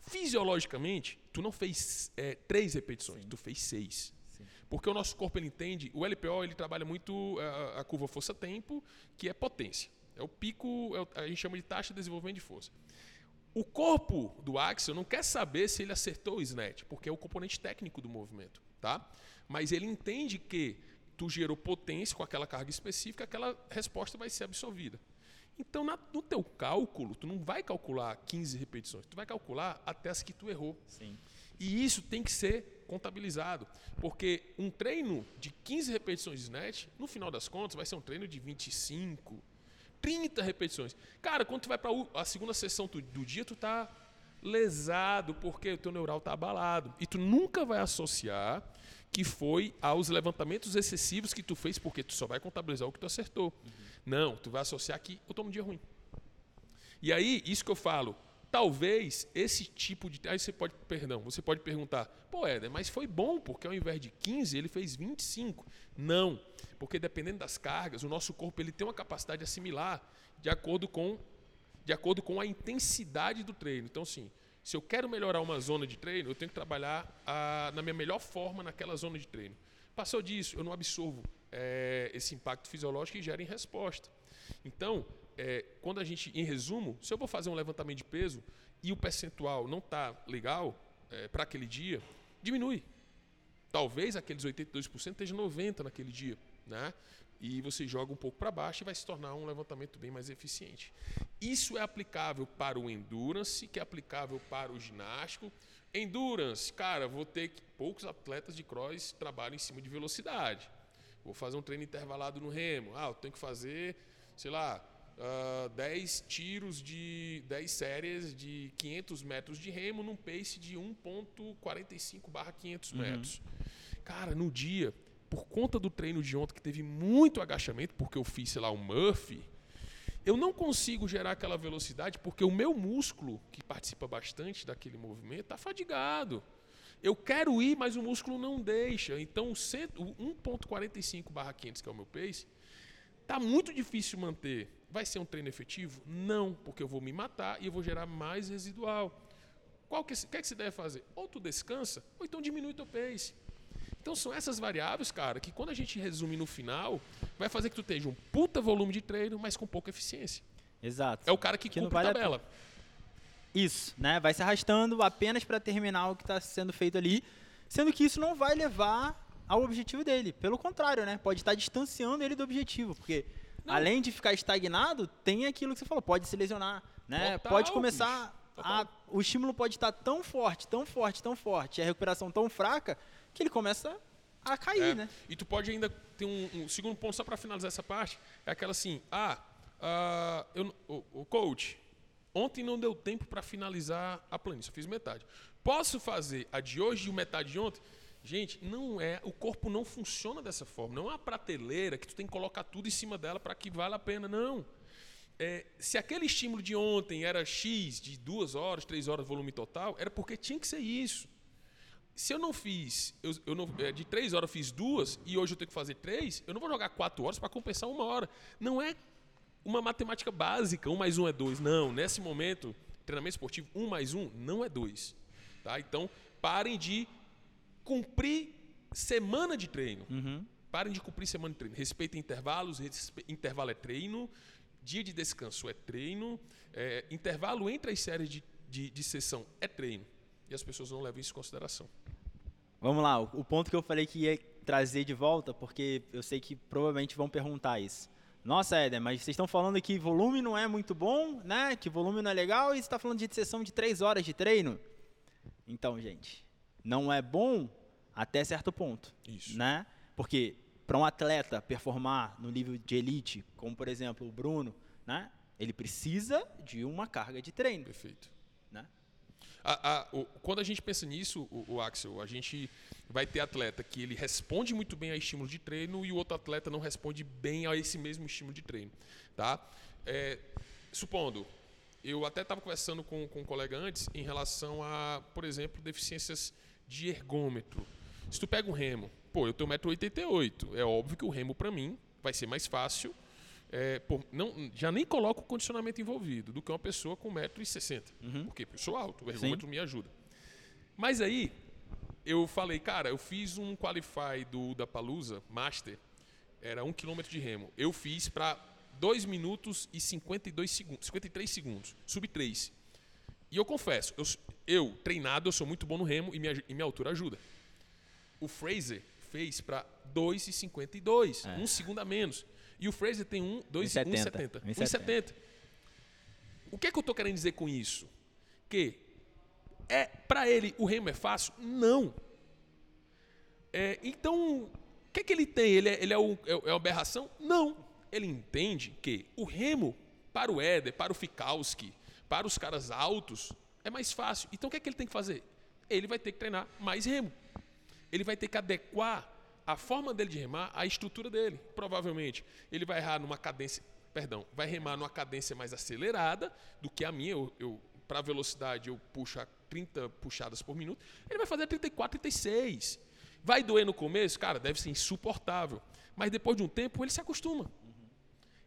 Fisiologicamente, tu não fez é, três repetições, tu fez seis. Porque o nosso corpo ele entende, o LPO ele trabalha muito a, a curva força-tempo, que é potência. É o pico, é o- a gente chama de taxa de desenvolvimento de força. O corpo do Axel não quer saber se ele acertou o snatch, porque é o componente técnico do movimento, tá? Mas ele entende que tu gerou potência com aquela carga específica, aquela resposta vai ser absorvida. Então, na- no teu cálculo, tu não vai calcular 15 repetições, tu vai calcular até as que tu errou. Sim. E isso tem que ser contabilizado, porque um treino de 15 repetições de snatch, no final das contas, vai ser um treino de 25, 30 repetições. Cara, quando tu vai para a segunda sessão do dia, tu tá lesado porque o teu neural tá abalado. E tu nunca vai associar que foi aos levantamentos excessivos que tu fez, porque tu só vai contabilizar o que tu acertou. Não, tu vai associar que eu tô num dia ruim. E aí, isso que eu falo, Talvez esse tipo de. Aí você pode, perdão, você pode perguntar, pô, Éder, mas foi bom, porque ao invés de 15, ele fez 25. Não, porque dependendo das cargas, o nosso corpo ele tem uma capacidade de assimilar de acordo com, de acordo com a intensidade do treino. Então, sim, se eu quero melhorar uma zona de treino, eu tenho que trabalhar a, na minha melhor forma naquela zona de treino. Passou disso, eu não absorvo é, esse impacto fisiológico e gera em resposta. Então, é, quando a gente, em resumo, se eu vou fazer um levantamento de peso e o percentual não está legal é, para aquele dia, diminui. Talvez aqueles 82% esteja 90% naquele dia. Né? E você joga um pouco para baixo e vai se tornar um levantamento bem mais eficiente. Isso é aplicável para o endurance, que é aplicável para o ginástico. Endurance, cara, vou ter que. Poucos atletas de cross trabalham em cima de velocidade. Vou fazer um treino intervalado no remo. Ah, eu tenho que fazer, sei lá, uh, ah, 10 tiros de 10 séries de 500 metros de remo num pace de 1.45 barra 500 uhum. metros. Cara, no dia, por conta do treino de ontem que teve muito agachamento, porque eu fiz, sei lá, um Murphy, eu não consigo gerar aquela velocidade porque o meu músculo, que participa bastante daquele movimento, está fadigado. Eu quero ir, mas o músculo não deixa. Então, o 1.45 barra 500, que é o meu pace, Tá muito difícil manter. Vai ser um treino efetivo? Não, porque eu vou me matar e eu vou gerar mais residual. Qual que, que é que você deve fazer? Ou tu descansa, ou então diminui teu pace. Então são essas variáveis, cara, que quando a gente resume no final, vai fazer que tu tenha um puta volume de treino, mas com pouca eficiência. Exato. É o cara que, que cumpre vale tabela. Isso, né? Vai se arrastando apenas para terminar o que está sendo feito ali, sendo que isso não vai levar ao objetivo dele. Pelo contrário, né? Pode estar distanciando ele do objetivo, porque não. além de ficar estagnado, tem aquilo que você falou, pode se lesionar, né? Total, pode começar a, o estímulo pode estar tão forte, tão forte, tão forte, a recuperação tão fraca que ele começa a cair, é. né? E tu pode ainda ter um, um segundo ponto só para finalizar essa parte, é aquela assim, ah, uh, eu, o, o coach, ontem não deu tempo para finalizar a planilha, eu fiz metade. Posso fazer a de hoje e metade de ontem? Gente, não é, o corpo não funciona dessa forma. Não é uma prateleira que tu tem que colocar tudo em cima dela para que vale a pena, não. É, se aquele estímulo de ontem era X, de duas horas, três horas, volume total, era porque tinha que ser isso. Se eu não fiz, eu, eu não, é, de três horas eu fiz duas e hoje eu tenho que fazer três, eu não vou jogar quatro horas para compensar uma hora. Não é uma matemática básica, um mais um é dois. Não, nesse momento, treinamento esportivo, um mais um não é dois. Tá? Então, parem de cumprir semana de treino. Uhum. Parem de cumprir semana de treino. Respeitem intervalos, respe... intervalo é treino, dia de descanso é treino, é... intervalo entre as séries de, de, de sessão é treino. E as pessoas não levam isso em consideração. Vamos lá, o ponto que eu falei que ia trazer de volta, porque eu sei que provavelmente vão perguntar isso. Nossa, Éder, mas vocês estão falando que volume não é muito bom, né? Que volume não é legal e você está falando de sessão de três horas de treino? Então, gente, não é bom até certo ponto. Isso. Né? Porque para um atleta performar no nível de elite, como por exemplo o Bruno, né? ele precisa de uma carga de treino. Perfeito. Né? A, a, o, quando a gente pensa nisso, o, o, Axel, a gente vai ter atleta que ele responde muito bem a estímulo de treino e o outro atleta não responde bem a esse mesmo estímulo de treino. Tá? É, supondo, eu até estava conversando com, com um colega antes em relação a, por exemplo, deficiências de ergômetro. Se tu pega um remo, pô, eu tenho 1,88m, é óbvio que o remo para mim vai ser mais fácil, é, pô, não, já nem coloco o condicionamento envolvido, do que uma pessoa com 1,60m. Uhum. Porque eu sou alto, o ergômetro Sim. me ajuda. Mas aí, eu falei, cara, eu fiz um qualify do da Palusa Master, era 1 km de remo. Eu fiz para 2 minutos e 52 segundos, 53 segundos, sub 3. E eu confesso, eu, eu treinado, eu sou muito bom no remo e minha, e minha altura ajuda. O Fraser fez para 2,52, é. um segundo a menos. E o Fraser tem 1,70. 1,70. O que é que eu estou querendo dizer com isso? Que é para ele o remo é fácil? Não. É, então, o que é que ele tem? Ele é, ele é, o, é, é uma aberração? Não. Ele entende que o remo, para o Éder, para o Fikowski, para os caras altos, é mais fácil. Então, o que é que ele tem que fazer? Ele vai ter que treinar mais remo ele vai ter que adequar a forma dele de remar à estrutura dele. Provavelmente, ele vai errar numa cadência, perdão, vai remar numa cadência mais acelerada do que a minha. Eu, eu para velocidade eu puxo a 30 puxadas por minuto, ele vai fazer 34, 36. Vai doer no começo? Cara, deve ser insuportável. Mas depois de um tempo ele se acostuma.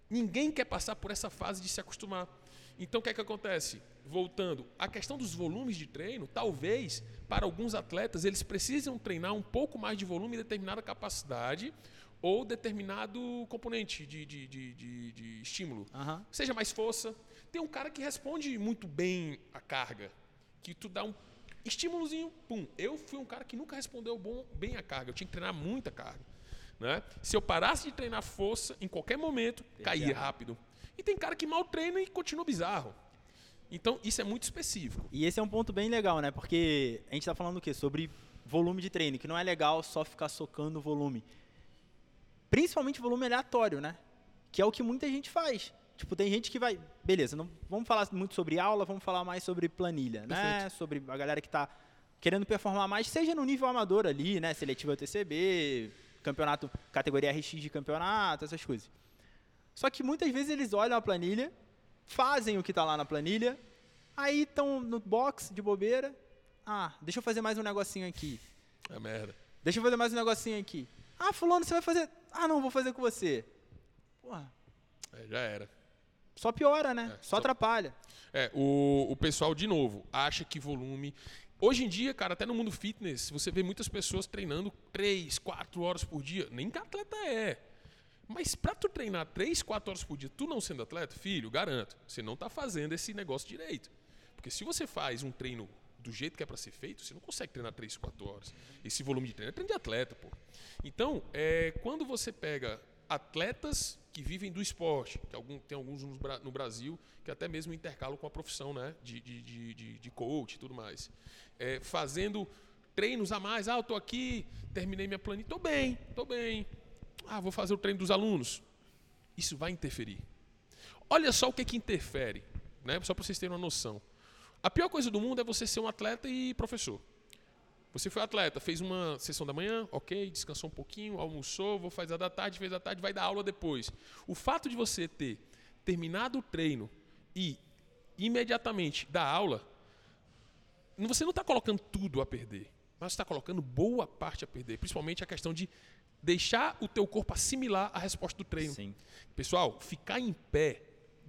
Ninguém quer passar por essa fase de se acostumar. Então o que é que acontece? Voltando, a questão dos volumes de treino, talvez para alguns atletas eles precisam treinar um pouco mais de volume em determinada capacidade ou determinado componente de, de, de, de, de estímulo. Seja mais força. Tem um cara que responde muito bem a carga, que tu dá um estímulozinho, pum. Eu fui um cara que nunca respondeu bom, bem a carga. Eu tinha que treinar muita carga. Né? Se eu parasse de treinar força, em qualquer momento, caía rápido. E tem cara que mal treina e continua bizarro. Então, isso é muito específico. E esse é um ponto bem legal, né? Porque a gente tá falando o quê? Sobre volume de treino, que não é legal só ficar socando o volume. Principalmente volume aleatório, né? Que é o que muita gente faz. Tipo, tem gente que vai. Beleza, não vamos falar muito sobre aula, vamos falar mais sobre planilha, né? Perfeito. Sobre a galera que tá querendo performar mais, seja no nível amador ali, né? Seletivo TCB, campeonato, categoria RX de campeonato, essas coisas. Só que muitas vezes eles olham a planilha, fazem o que tá lá na planilha, aí estão no box de bobeira. Ah, deixa eu fazer mais um negocinho aqui. É merda. Deixa eu fazer mais um negocinho aqui. Ah, fulano, você vai fazer. Ah, não, vou fazer com você. Porra, É, já era. só piora, né? É, só só- atrapalha. É, o, o pessoal, de novo, acha que volume. Hoje em dia, cara, até no mundo fitness, você vê muitas pessoas treinando 3, 4 horas por dia. Nem que atleta é. Mas pra tu treinar 3, 4 horas por dia, tu não sendo atleta, filho, garanto, você não tá fazendo esse negócio direito. Porque se você faz um treino do jeito que é pra ser feito, você não consegue treinar 3, 4 horas. Esse volume de treino é treino de atleta, pô. Então, é, quando você pega atletas que vivem do esporte, que algum, tem alguns no, Bra- no Brasil que até mesmo intercalam com a profissão né, de, de, de, de, de coach e tudo mais, é, fazendo treinos a mais. Ah, eu tô aqui, terminei minha planilha, tô bem, tô bem. Ah, vou fazer o treino dos alunos. Isso vai interferir. Olha só o que, que interfere, né? só para vocês terem uma noção. A pior coisa do mundo é você ser um atleta e professor. Você foi atleta, fez uma sessão da manhã, ok, descansou um pouquinho, almoçou, vou fazer a da tarde, fez a tarde, vai dar aula depois. O fato de você ter terminado o treino e imediatamente dar aula, você não está colocando tudo a perder, mas está colocando boa parte a perder, principalmente a questão de deixar o teu corpo assimilar a resposta do treino. Sim. Pessoal, ficar em pé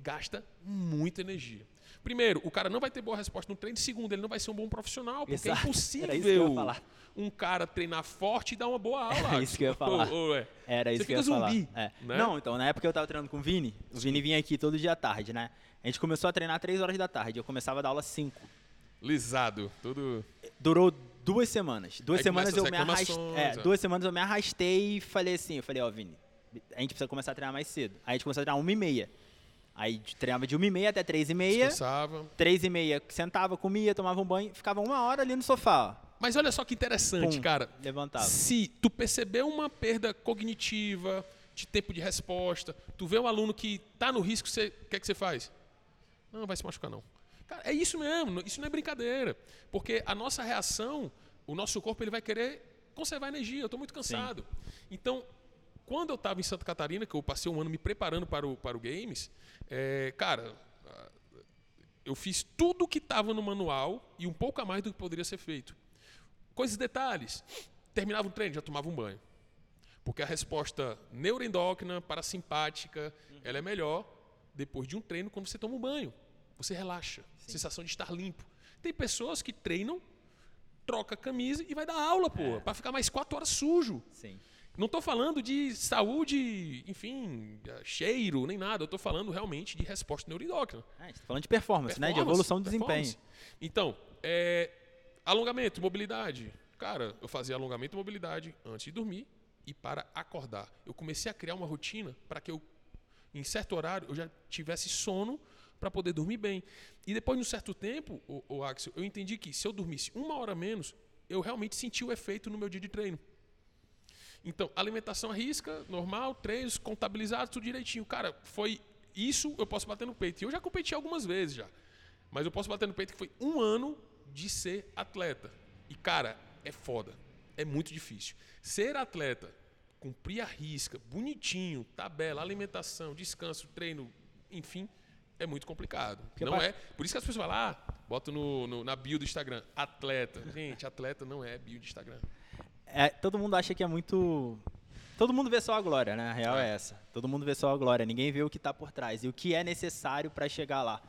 gasta muita energia. Primeiro, o cara não vai ter boa resposta no treino. Segundo, ele não vai ser um bom profissional, porque Exato. é impossível Era isso que eu ia falar. um cara treinar forte e dar uma boa aula. Era isso que eu ia falar. Ô, ô, é. Era isso Você que eu ia fica falar. zumbi, É. né? Não, então, na época eu tava treinando com o Vini, o Vini vinha aqui todo dia à tarde, né? A gente começou a treinar 3 horas da tarde, eu começava a dar aula 5. Lisado, tudo. Durou duas semanas. Duas Aí semanas eu me as arrastei. É, duas semanas eu me arrastei e falei assim, eu falei, ó, Vini, a gente precisa começar a treinar mais cedo. Aí a gente começou a treinar uma e meia. Aí treinava de uma e meia até três e meia. Descansava. Três e meia, sentava, comia, tomava um banho, ficava uma hora ali no sofá. Mas olha só que interessante, Pum, cara. Levantava. Se tu percebeu uma perda cognitiva, de tempo de resposta, tu vê um aluno que tá no risco, o que é que você faz? Não, vai se machucar não. Cara, é isso mesmo, isso não é brincadeira. Porque a nossa reação, o nosso corpo ele vai querer conservar energia. Eu estou muito cansado. Então, quando eu estava em Santa Catarina, que eu passei um ano me preparando para o, para o Games, é, cara, ah, eu fiz tudo que estava no manual e um pouco a mais do que poderia ser feito. Coisas detalhes. Terminava o treino, já tomava um banho. Porque a resposta neuroendócrina, parasimpática, ela é melhor depois de um treino quando você toma um banho. Você relaxa. Sensação de estar limpo. Tem pessoas que treinam, troca a camisa e vai dar aula, pô, para ficar mais quatro horas sujo. Sim. Não estou falando de saúde, enfim, cheiro, nem nada. Eu estou falando realmente de resposta neuroendócrina. Gente tá falando de performance, né? De Performance, evolução do desempenho. performance. Então, é, alongamento, mobilidade. Cara, eu fazia alongamento e mobilidade antes de dormir e para acordar. Eu comecei a criar uma rotina para que eu, em certo horário, eu já tivesse sono para poder dormir bem. E depois de um certo tempo, o, o Axel, eu entendi que se eu dormisse uma hora menos, eu realmente senti o efeito no meu dia de treino. Então, alimentação à risca, normal, treinos contabilizados, tudo direitinho. Cara, foi isso eu posso bater no peito. E eu já competi algumas vezes já. Mas eu posso bater no peito que foi um ano de ser atleta. E, cara, é foda. É muito difícil. Ser atleta, cumprir a risca, bonitinho, tabela, alimentação, descanso, treino, enfim, é muito complicado. Não pa- é. Por isso que as pessoas falam, ah, Bota no, no- na bio do Instagram. Atleta. Gente, atleta não é bio de Instagram. É, todo mundo acha que é muito. Todo mundo vê só a glória, né? A real é, É. essa. Todo mundo vê só a glória, ninguém vê o que tá por trás e o que é necessário para chegar lá.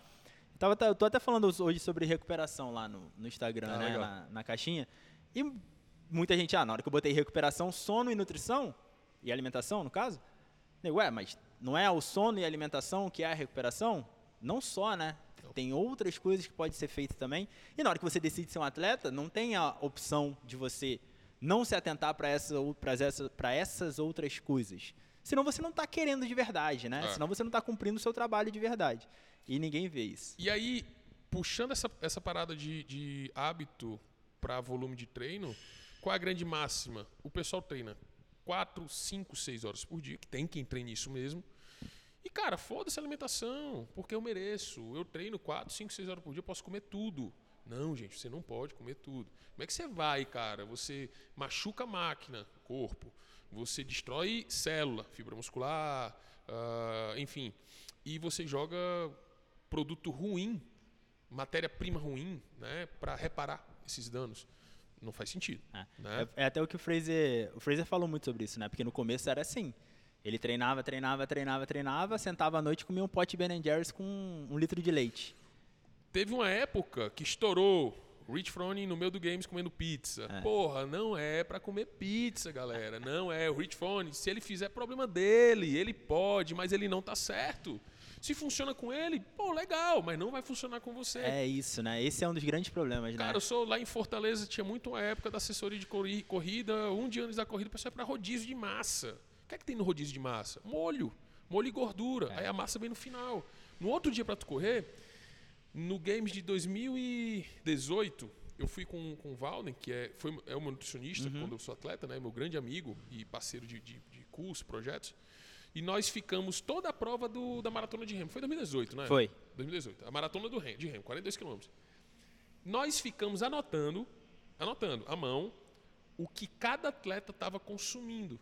Eu, tava, eu tô até falando hoje sobre recuperação lá no, no Instagram, Ah, né? Na, na caixinha. E muita gente, ah, na hora que eu botei recuperação, sono e nutrição, e alimentação, no caso, nego, ué, mas não é o sono e a alimentação que é a recuperação? Não só, né? Tem outras coisas que pode ser feito também. E na hora que você decide ser um atleta, não tem a opção de você não se atentar para essa, essa, essas outras coisas. Senão você não está querendo de verdade, né? É. Senão você não está cumprindo o seu trabalho de verdade. E ninguém vê isso. E aí, puxando essa, essa parada de, de hábito para volume de treino, qual é a grande máxima? O pessoal treina 4, 5, 6 horas por dia, que tem quem treine isso mesmo. E, cara, foda-se a alimentação, porque eu mereço. Eu treino 4, 5, 6 horas por dia, eu posso comer tudo. Não, gente, você não pode comer tudo. Como é que você vai, cara? Você machuca a máquina, corpo. Você destrói célula, fibra muscular, ah, enfim. E você joga produto ruim, matéria-prima ruim, né, para reparar esses danos. Não faz sentido. É, Né? é- é até o que o Fraser. O Fraser falou muito sobre isso, né? Porque no começo era assim. Ele treinava, treinava, treinava, treinava, sentava à noite e comia um pote Ben Jerry's com um litro de leite. Teve uma época que estourou Rich Froning no meio do games comendo pizza. É. Porra, não é pra comer pizza, galera. Não é. O Rich Froning, se ele fizer, é problema dele. Ele pode, mas ele não tá certo. Se funciona com ele, pô, legal, mas não vai funcionar com você. É isso, né? Esse é um dos grandes problemas, Cara, né? eu sou lá em Fortaleza, tinha muito uma época da assessoria de corri- corrida, um dia antes da corrida, o pessoal ia pra rodízio de massa. O que é que tem no rodízio de massa? Molho. Molho e gordura. É. Aí a massa vem no final. No outro dia pra tu correr, no Games de 2018, eu fui com, com o Valden, que é, foi, é o meu nutricionista, Uhum. quando eu sou atleta, né? Meu grande amigo e parceiro de, de, de curso, projetos. E nós ficamos toda a prova do, da maratona de remo. Foi 2018, né? Foi. 2018. A maratona do remo, de remo, 42 quilômetros. Nós ficamos anotando, anotando à mão, o que cada atleta estava consumindo.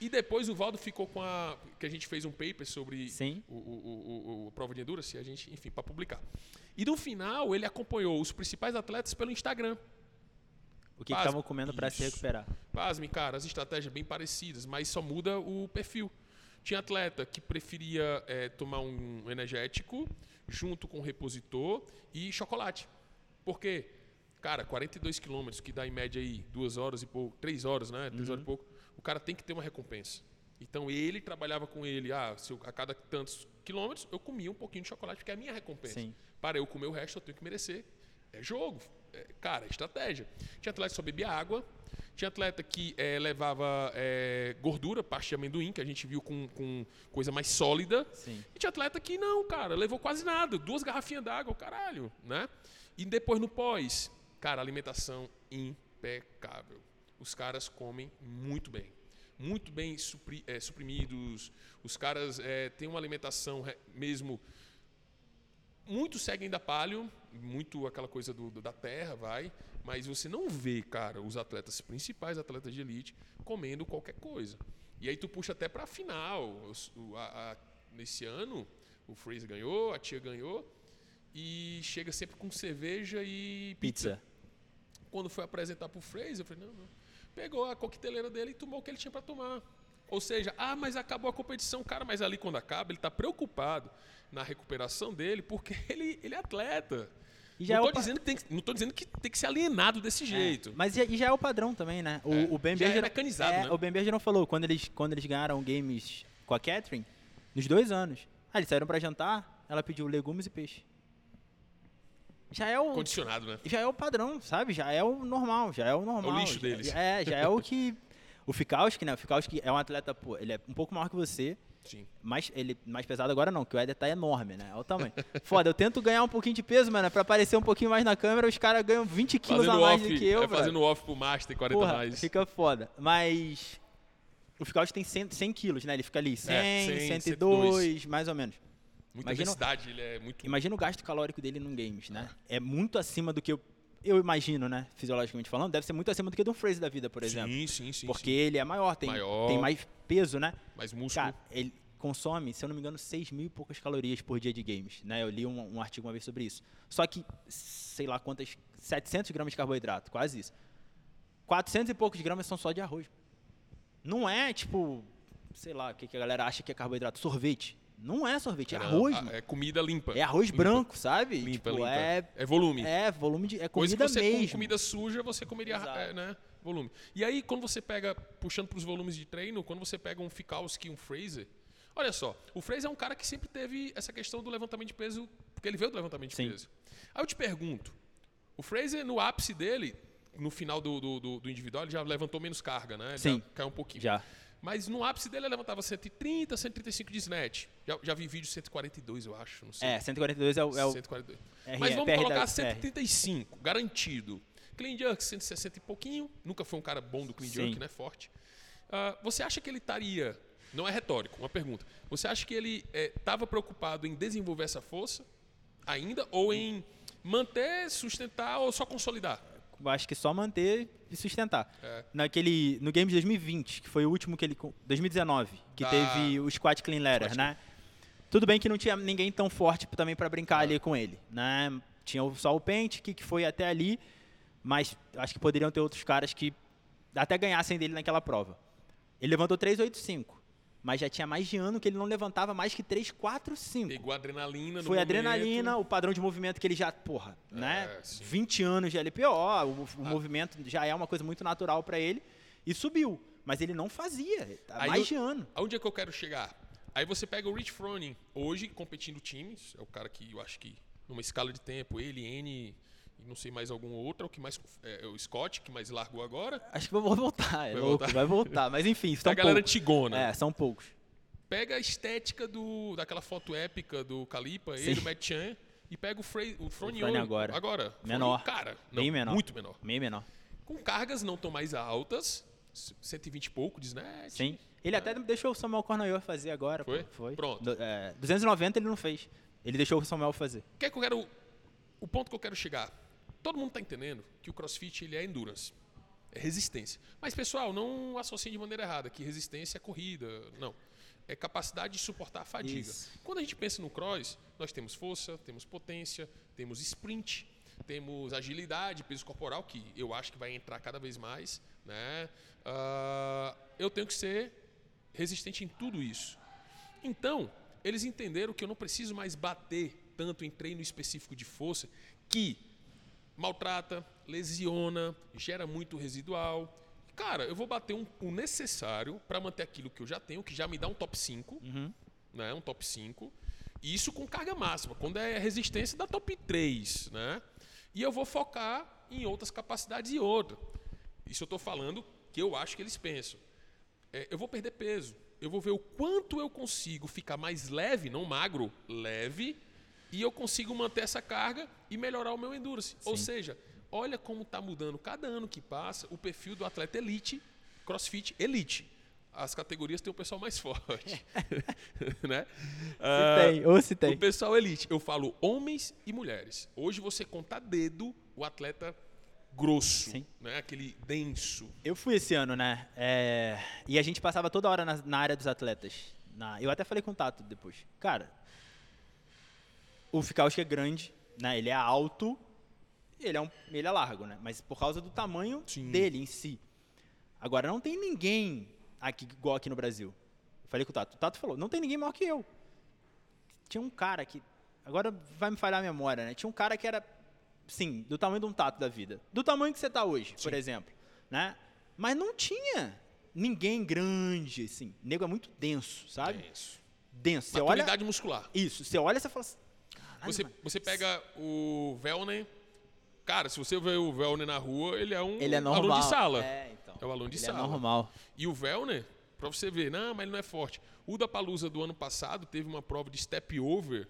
E depois o Valdo ficou com a. que a gente fez um paper sobre Sim. o, o, o, o- a prova de endurance, a gente, enfim, para publicar. E no final ele acompanhou os principais atletas pelo Instagram. O que estavam comendo para se recuperar. Pasme, cara, as estratégias bem parecidas, mas só muda o perfil. Tinha atleta que preferia eh, tomar um energético junto com repositor e chocolate. Por quê? Cara, 42 quilômetros, que dá em média aí duas horas e pouco, três horas, né? Três horas e pouco. O cara tem que ter uma recompensa. Então ele trabalhava com ele, ah, eu- a cada tantos quilômetros eu comia um pouquinho de chocolate, porque é a minha recompensa. Sim. Para eu comer o resto, eu tenho que merecer. É jogo. É, cara, é estratégia. Tinha atleta que só bebia água. Tinha atleta que eh, levava eh, gordura, parte de amendoim, que a gente viu com, com coisa mais sólida. Sim. E tinha atleta que não, cara, levou quase nada. Duas garrafinhas d'água, caralho, né? E depois no pós, cara, alimentação impecável. Os caras comem muito bem. Muito bem supri- eh, suprimidos. Os caras eh, têm uma alimentação mesmo muito seguem da palio, muito aquela coisa do, do- da terra, vai, mas você não vê, cara, os atletas principais, atletas de elite, comendo qualquer coisa. E aí tu puxa até final. O- a- a- nesse ano, o Fraser ganhou, a tia ganhou, e chega sempre com cerveja e pizza. Pizza. Quando foi apresentar pro Fraser, eu falei, não, não. Pegou a coqueteleira dele e tomou o que ele tinha para tomar. Ou seja, ah, mas acabou a competição, cara, mas ali quando acaba, ele tá preocupado na recuperação dele, porque ele, ele é atleta. E já não, é tô o pa- dizendo que tem, que- não tô dizendo que tem que ser alienado desse jeito. É, mas já, e já é o padrão também, né? O, É, o Ben já é Berger- mecanizado, é, né? O Ben Berger não falou, quando eles, quando eles ganharam games com a Catherine, nos dois anos. Ah, eles saíram pra jantar, ela pediu legumes e peixe. Já é o. Condicionado, né? Já é o padrão, sabe? Já é o normal, já é o normal. lixo já- deles. É, já é o que. O Fikowski, né? O Fikowski é um atleta, pô, ele é um pouco maior que você. Sim. Mais, ele, mais pesado agora não, que o Éder tá enorme, né? Olha o tamanho. Foda, eu tento ganhar um pouquinho de peso, mano, pra aparecer um pouquinho mais na câmera, os caras ganham 20 quilos a Fazendo mais off, do que eu, é, brother. fazendo off pro Master 40 Porra, mais. fica foda. Mas o Fikowski tem 100, 100 quilos, né? Ele fica ali 100, 100, 102, mais ou menos. Muita imagina- densidade, ele é muito. Imagina o gasto calórico dele num games, né? É muito acima do que eu, eu imagino, né? Fisiologicamente falando, deve ser muito acima do que do Fraser da vida, por exemplo. Sim, sim, sim. porque sim. ele é maior, tem, Maior. tem mais peso, né? Mais músculo. Cara, ele, consome, se eu não me engano, 6 mil e poucas calorias por dia de games. Né? Eu li um, um artigo uma vez sobre isso. Só que, sei lá quantas, 700 gramas de carboidrato, quase isso. 400 e poucos gramas são só de arroz. Não é tipo, sei lá, o que, que a galera acha que é carboidrato? Sorvete. Não é sorvete, é Não, arroz, a-. É comida limpa. É arroz Limpa. branco, sabe? Limpa, tipo, limpa. É, É volume. é volume de. É Coisa comida que você com mesmo. comida suja, você comeria é, né, volume. E aí, quando você pega, puxando para os volumes de treino, quando você pega um Fikowski e um Fraser, olha só, o Fraser é um cara que sempre teve essa questão do levantamento de peso, porque ele veio do levantamento de Sim. peso. Aí eu te pergunto, o Fraser, no ápice dele, no final do, do, do- do individual, ele já levantou menos carga, né? Ele Sim. Já caiu um pouquinho. Já. Mas no ápice dele, ele levantava 130, 135 de snatch. Já, já vi vídeo 142, eu acho, não sei. É, 142 é o. É o 142. R- Mas vamos PR colocar da- 135, garantido. Clean jerk, 160 e pouquinho. Nunca foi um cara bom do clean Sim. jerk, né? Forte. Ah, você acha que ele estaria. Não é retórico, uma pergunta. Você acha que ele estava preocupado em desenvolver essa força ainda ou em manter, sustentar ou só consolidar? Eu acho que só manter e sustentar. É. Naquele, no Games 2020, que foi o último que ele. co- 2019, que Da- teve o Squat Clean Squat né? Tudo bem que não tinha ninguém tão forte também pra brincar ali com ele, né? Tinha só o Paint, que, que foi até ali, mas acho que poderiam ter outros caras que até ganhassem dele naquela prova. Ele levantou 385, mas já tinha mais de ano que ele não levantava mais que 345. Pegou adrenalina no Foi momento. adrenalina, o padrão de movimento que ele já, porra, né? sim. 20 anos de LPO, o, o movimento já é uma coisa muito natural pra ele e subiu. Mas ele não fazia, há Aí mais eu- de ano. Aonde é que eu quero chegar? Aí você pega o Rich Froning, hoje competindo times, é o cara que eu acho que numa escala de tempo, ele, N e não sei mais algum outro, é o que mais é, é o Scott que mais largou agora. Acho que vai voltar, é Vai louco, voltar. vai voltar. Mas enfim, Da são galera poucos. antigona. É, são poucos. Pega a estética do daquela foto épica do Calipa, Sim. ele, o Matt Chan, e pega o, Frey, o Froning hoje- agora. Agora. Menor. Cara, não, Bem menor. muito menor. Meio menor. Com cargas não tão mais altas, 120 e pouco de snatch. Sim. Ele até deixou o Samuel Cornoyer fazer agora. pô. Foi? Foi. Pronto. Do- é, 290 ele não fez. Ele deixou o Samuel fazer. O que é que eu quero. O ponto que eu quero chegar. Todo mundo está entendendo que o crossfit ele é endurance. É resistência. Mas, pessoal, não associem de maneira errada que resistência é corrida. Não. É capacidade de suportar a fadiga. Isso. Quando a gente pensa no cross, nós temos força, temos potência, temos sprint, temos agilidade, peso corporal, que eu acho que vai entrar cada vez mais. Né? Ah, eu tenho que ser resistente em tudo isso. Então, eles entenderam que eu não preciso mais bater tanto em treino específico de força, que maltrata, lesiona, gera muito residual. Cara, eu vou bater um- o necessário para manter aquilo que eu já tenho, que já me dá um top 5, né? Um top 5. E isso com carga máxima. Quando é resistência, dá top 3, né? E eu vou focar em outras capacidades e outra. Isso eu estou falando que eu acho que eles pensam. É, eu vou perder peso. Eu vou ver o quanto eu consigo ficar mais leve, não magro, leve, e eu consigo manter essa carga e melhorar o meu endurance. Ou seja, olha como está mudando cada ano que passa o perfil do atleta elite, crossfit elite. As categorias têm o pessoal mais forte. né? Ah, tem, ou se tem. O pessoal elite. Eu falo homens e mulheres. Hoje você conta dedo o atleta grosso, Sim. né? aquele denso. Eu fui esse ano, né? É, E a gente passava toda hora na, na área dos atletas. Na- Eu até falei com o Tato depois. Cara, o Fikowski é grande, né? Ele é alto, ele é, um... ele é largo, né? Mas por causa do tamanho Sim. dele em si. Agora, não tem ninguém aqui igual aqui no Brasil. Eu falei com o Tato. O Tato falou, não tem ninguém maior que eu. Tinha um cara que... Agora vai me falhar a memória, né? Tinha um cara que era, sim, do tamanho de um Tato da vida. Do tamanho que você tá hoje, por Sim. exemplo. Né? Mas não tinha ninguém grande, assim. O nego é muito denso, sabe? Denso. Denso. Você olha... Maturidade muscular. Isso. Você olha e você fala assim... "Caralho, Você, mano, você pega o Velner. Cara, se você vê o Velner na rua, ele é um Ele é normal. aluno de sala. É, então. É o aluno de Ele sala. é normal. E o Velner, pra você ver, não, mas ele não é forte. O da Palusa do ano passado teve uma prova de step over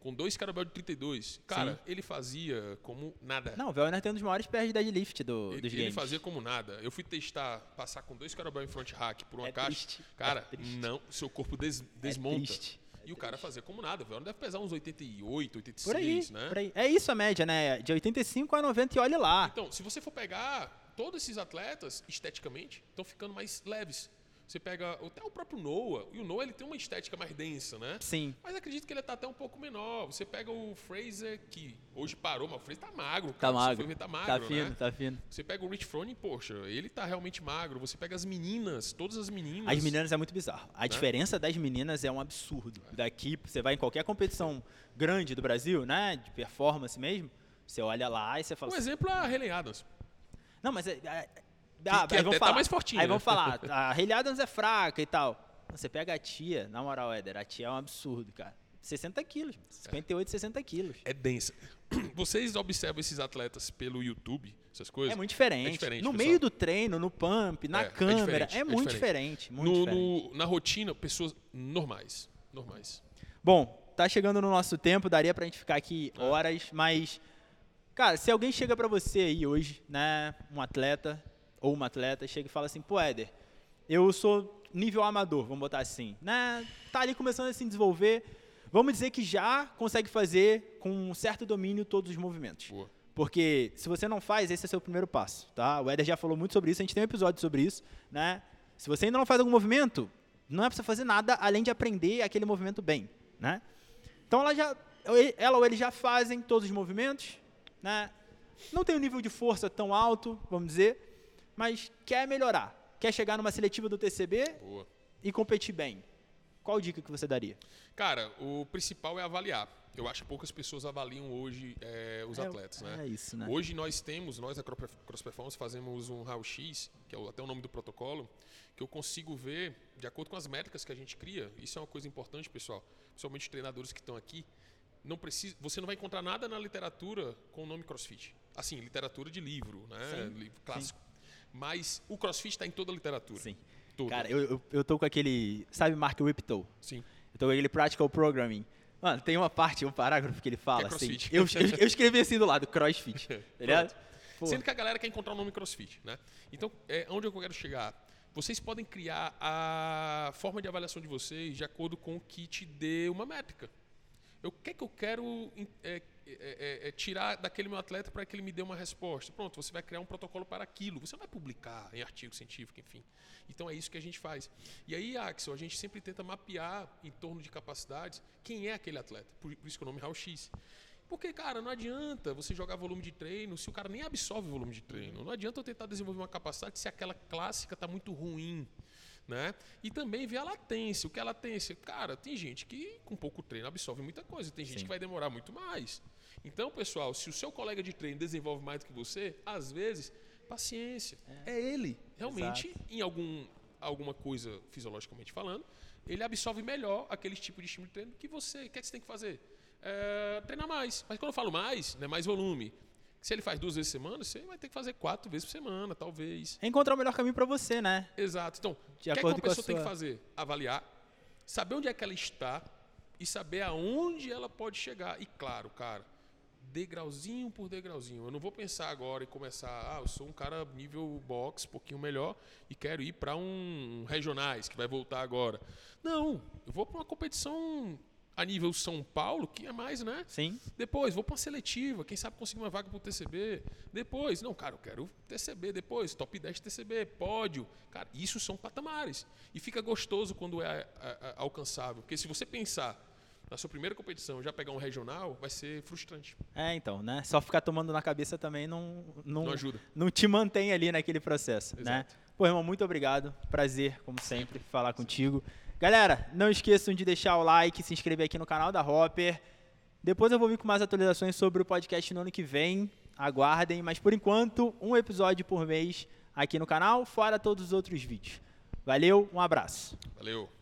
com dois carabel de 32. Cara, Sim. ele fazia como nada. Não, o Velner tem um dos maiores pés de deadlift do, Ele, dos ele games. fazia como nada. Eu fui testar passar com dois carabel em front hack por uma É caixa. triste, Cara, é não, seu corpo des- desmonta. triste, E o cara fazia como nada. O Velner deve pesar uns 88, 86, Por aí, né? por aí. É isso a média, né? De 85 a 90 e olhe lá. Então, se você for pegar todos esses atletas, esteticamente, estão ficando mais leves. Você pega até o próprio Noah, e o Noah ele tem uma estética mais densa, né? Sim. Mas acredito que ele tá até um pouco menor. Você pega o Fraser, que hoje parou, mas o Fraser tá magro. Tá cara. Você magro. ver, tá Tá magro, fino, né? tá fino. Você pega o Rich Froning, poxa, ele tá realmente magro. Você pega as meninas, todas as meninas. As meninas é muito bizarro. A diferença das meninas é um absurdo. Daqui, você vai em qualquer competição grande do Brasil, né? De performance mesmo. Você olha lá e você fala Um assim, exemplo é a Helen Adams. Não, mas. É, é, ah, que aí até tá falar, mais fortinha, Aí né? vão falar, a Hayley Adams é fraca e tal. Você pega a tia, na moral, Éder, a tia é um absurdo, cara. 60 quilos, 58, 60 quilos. É densa. Vocês observam esses atletas pelo YouTube, essas coisas? É muito diferente. É diferente, no pessoal. meio do treino, no pump, na É, é câmera, é, é muito diferente. diferente. muito No- diferente. no- na rotina, pessoas normais. Normais. Bom, tá chegando no nosso tempo, daria pra gente ficar aqui É. horas, mas. Cara, se alguém chega pra você aí hoje, né? Um atleta ou uma atleta, chega e fala assim, pô, Éder, eu sou nível amador, vamos botar assim, né? Tá ali começando a se desenvolver. Vamos dizer que já consegue fazer com um certo domínio todos os movimentos. Boa. Porque se você não faz, esse é seu primeiro passo, tá? O Éder já falou muito sobre isso, a gente tem um episódio sobre isso, né? Se você ainda não faz algum movimento, não é pra você fazer nada além de aprender aquele movimento bem, né? Então ela já, ela ou ele já fazem todos os movimentos, né? Não tem um nível de força tão alto, vamos dizer, mas quer melhorar, quer chegar numa seletiva do TCB Boa. e competir bem. Qual dica que você daria? Cara, o principal é avaliar. Eu acho que poucas pessoas avaliam hoje é, os É, atletas, né? é isso, né? Hoje nós temos, nós da Cro- Cross Performance fazemos um raio-x, que é até o nome do protocolo, que eu consigo ver, de acordo com as métricas que a gente cria, isso é uma coisa importante, pessoal, principalmente os treinadores que estão aqui, não precisa, você não vai encontrar nada na literatura com o nome CrossFit. Assim, literatura de livro, né? Sim, livro clássico. Mas o CrossFit está em toda a literatura. Sim. Toda. Cara, eu, eu, eu tô com aquele, sabe Mark Whiptow? Sim. Eu tô com aquele Practical Programming. Mano, tem uma parte, um parágrafo que ele fala é assim. crossfit. Eu, eu, eu escrevi assim do lado, crossfit. Tá ligado? Pô, Sendo que a galera quer encontrar o nome CrossFit, né? Então, é, onde eu quero chegar? Vocês podem criar a forma de avaliação de vocês de acordo com o que te dê uma métrica. O que é que eu quero é, é, é, é, tirar daquele meu atleta para que ele me dê uma resposta? Pronto, você vai criar um protocolo para aquilo. Você vai publicar em artigo científico, enfim. Então é isso que a gente faz. E aí, Axel, a gente sempre tenta mapear em torno de capacidades quem é aquele atleta. Por, por isso que o nome é raio-x. Porque, cara, não adianta você jogar volume de treino se o cara nem absorve o volume de treino. Não adianta eu tentar desenvolver uma capacidade se aquela clássica está muito ruim. Né? E também ver a latência. O que é a latência? Cara, tem gente que com pouco treino absorve muita coisa, tem gente Sim. que vai demorar muito mais. Então, pessoal, se o seu colega de treino desenvolve mais do que você, às vezes, paciência. É, ele. Realmente, em algum, alguma coisa fisiologicamente falando, ele absorve melhor aquele tipo de estímulo de treino que você. O que, é que você tem que fazer? É, treinar mais. Mas quando eu falo mais, né, mais volume. Se ele faz duas vezes por semana, você vai ter que fazer quatro vezes por semana, talvez. É encontrar o melhor caminho pra você, né? Exato. Então, o que, é que uma pessoa tem que fazer? Avaliar, saber onde é que ela está e saber aonde ela pode chegar. E claro, cara, degrauzinho por degrauzinho. Eu não vou pensar agora e começar, ah, eu sou um cara nível box, um pouquinho melhor e quero ir para um regionais que vai voltar agora. Não, eu vou para uma competição a nível São Paulo, que é mais, né? Sim. Depois, vou para uma seletiva, quem sabe conseguir uma vaga para o TCB. Depois, não, cara, eu quero TCB. Depois, top 10 TCB, pódio. Cara, isso são patamares. E fica gostoso quando é, é, é alcançável. Porque se você pensar na sua primeira competição já pegar um regional, vai ser frustrante. É, então, né? Só ficar tomando na cabeça também não, não, Não ajuda. não te mantém ali naquele processo, né? Exato. Pô, irmão, muito obrigado. Prazer, como sempre, falar contigo. Galera, não esqueçam de deixar o like, se inscrever aqui no canal da Hopper. Depois eu vou vir com mais atualizações sobre o podcast no ano que vem. Aguardem, mas por enquanto, um episódio por mês aqui no canal, fora todos os outros vídeos. Valeu, um abraço. Valeu.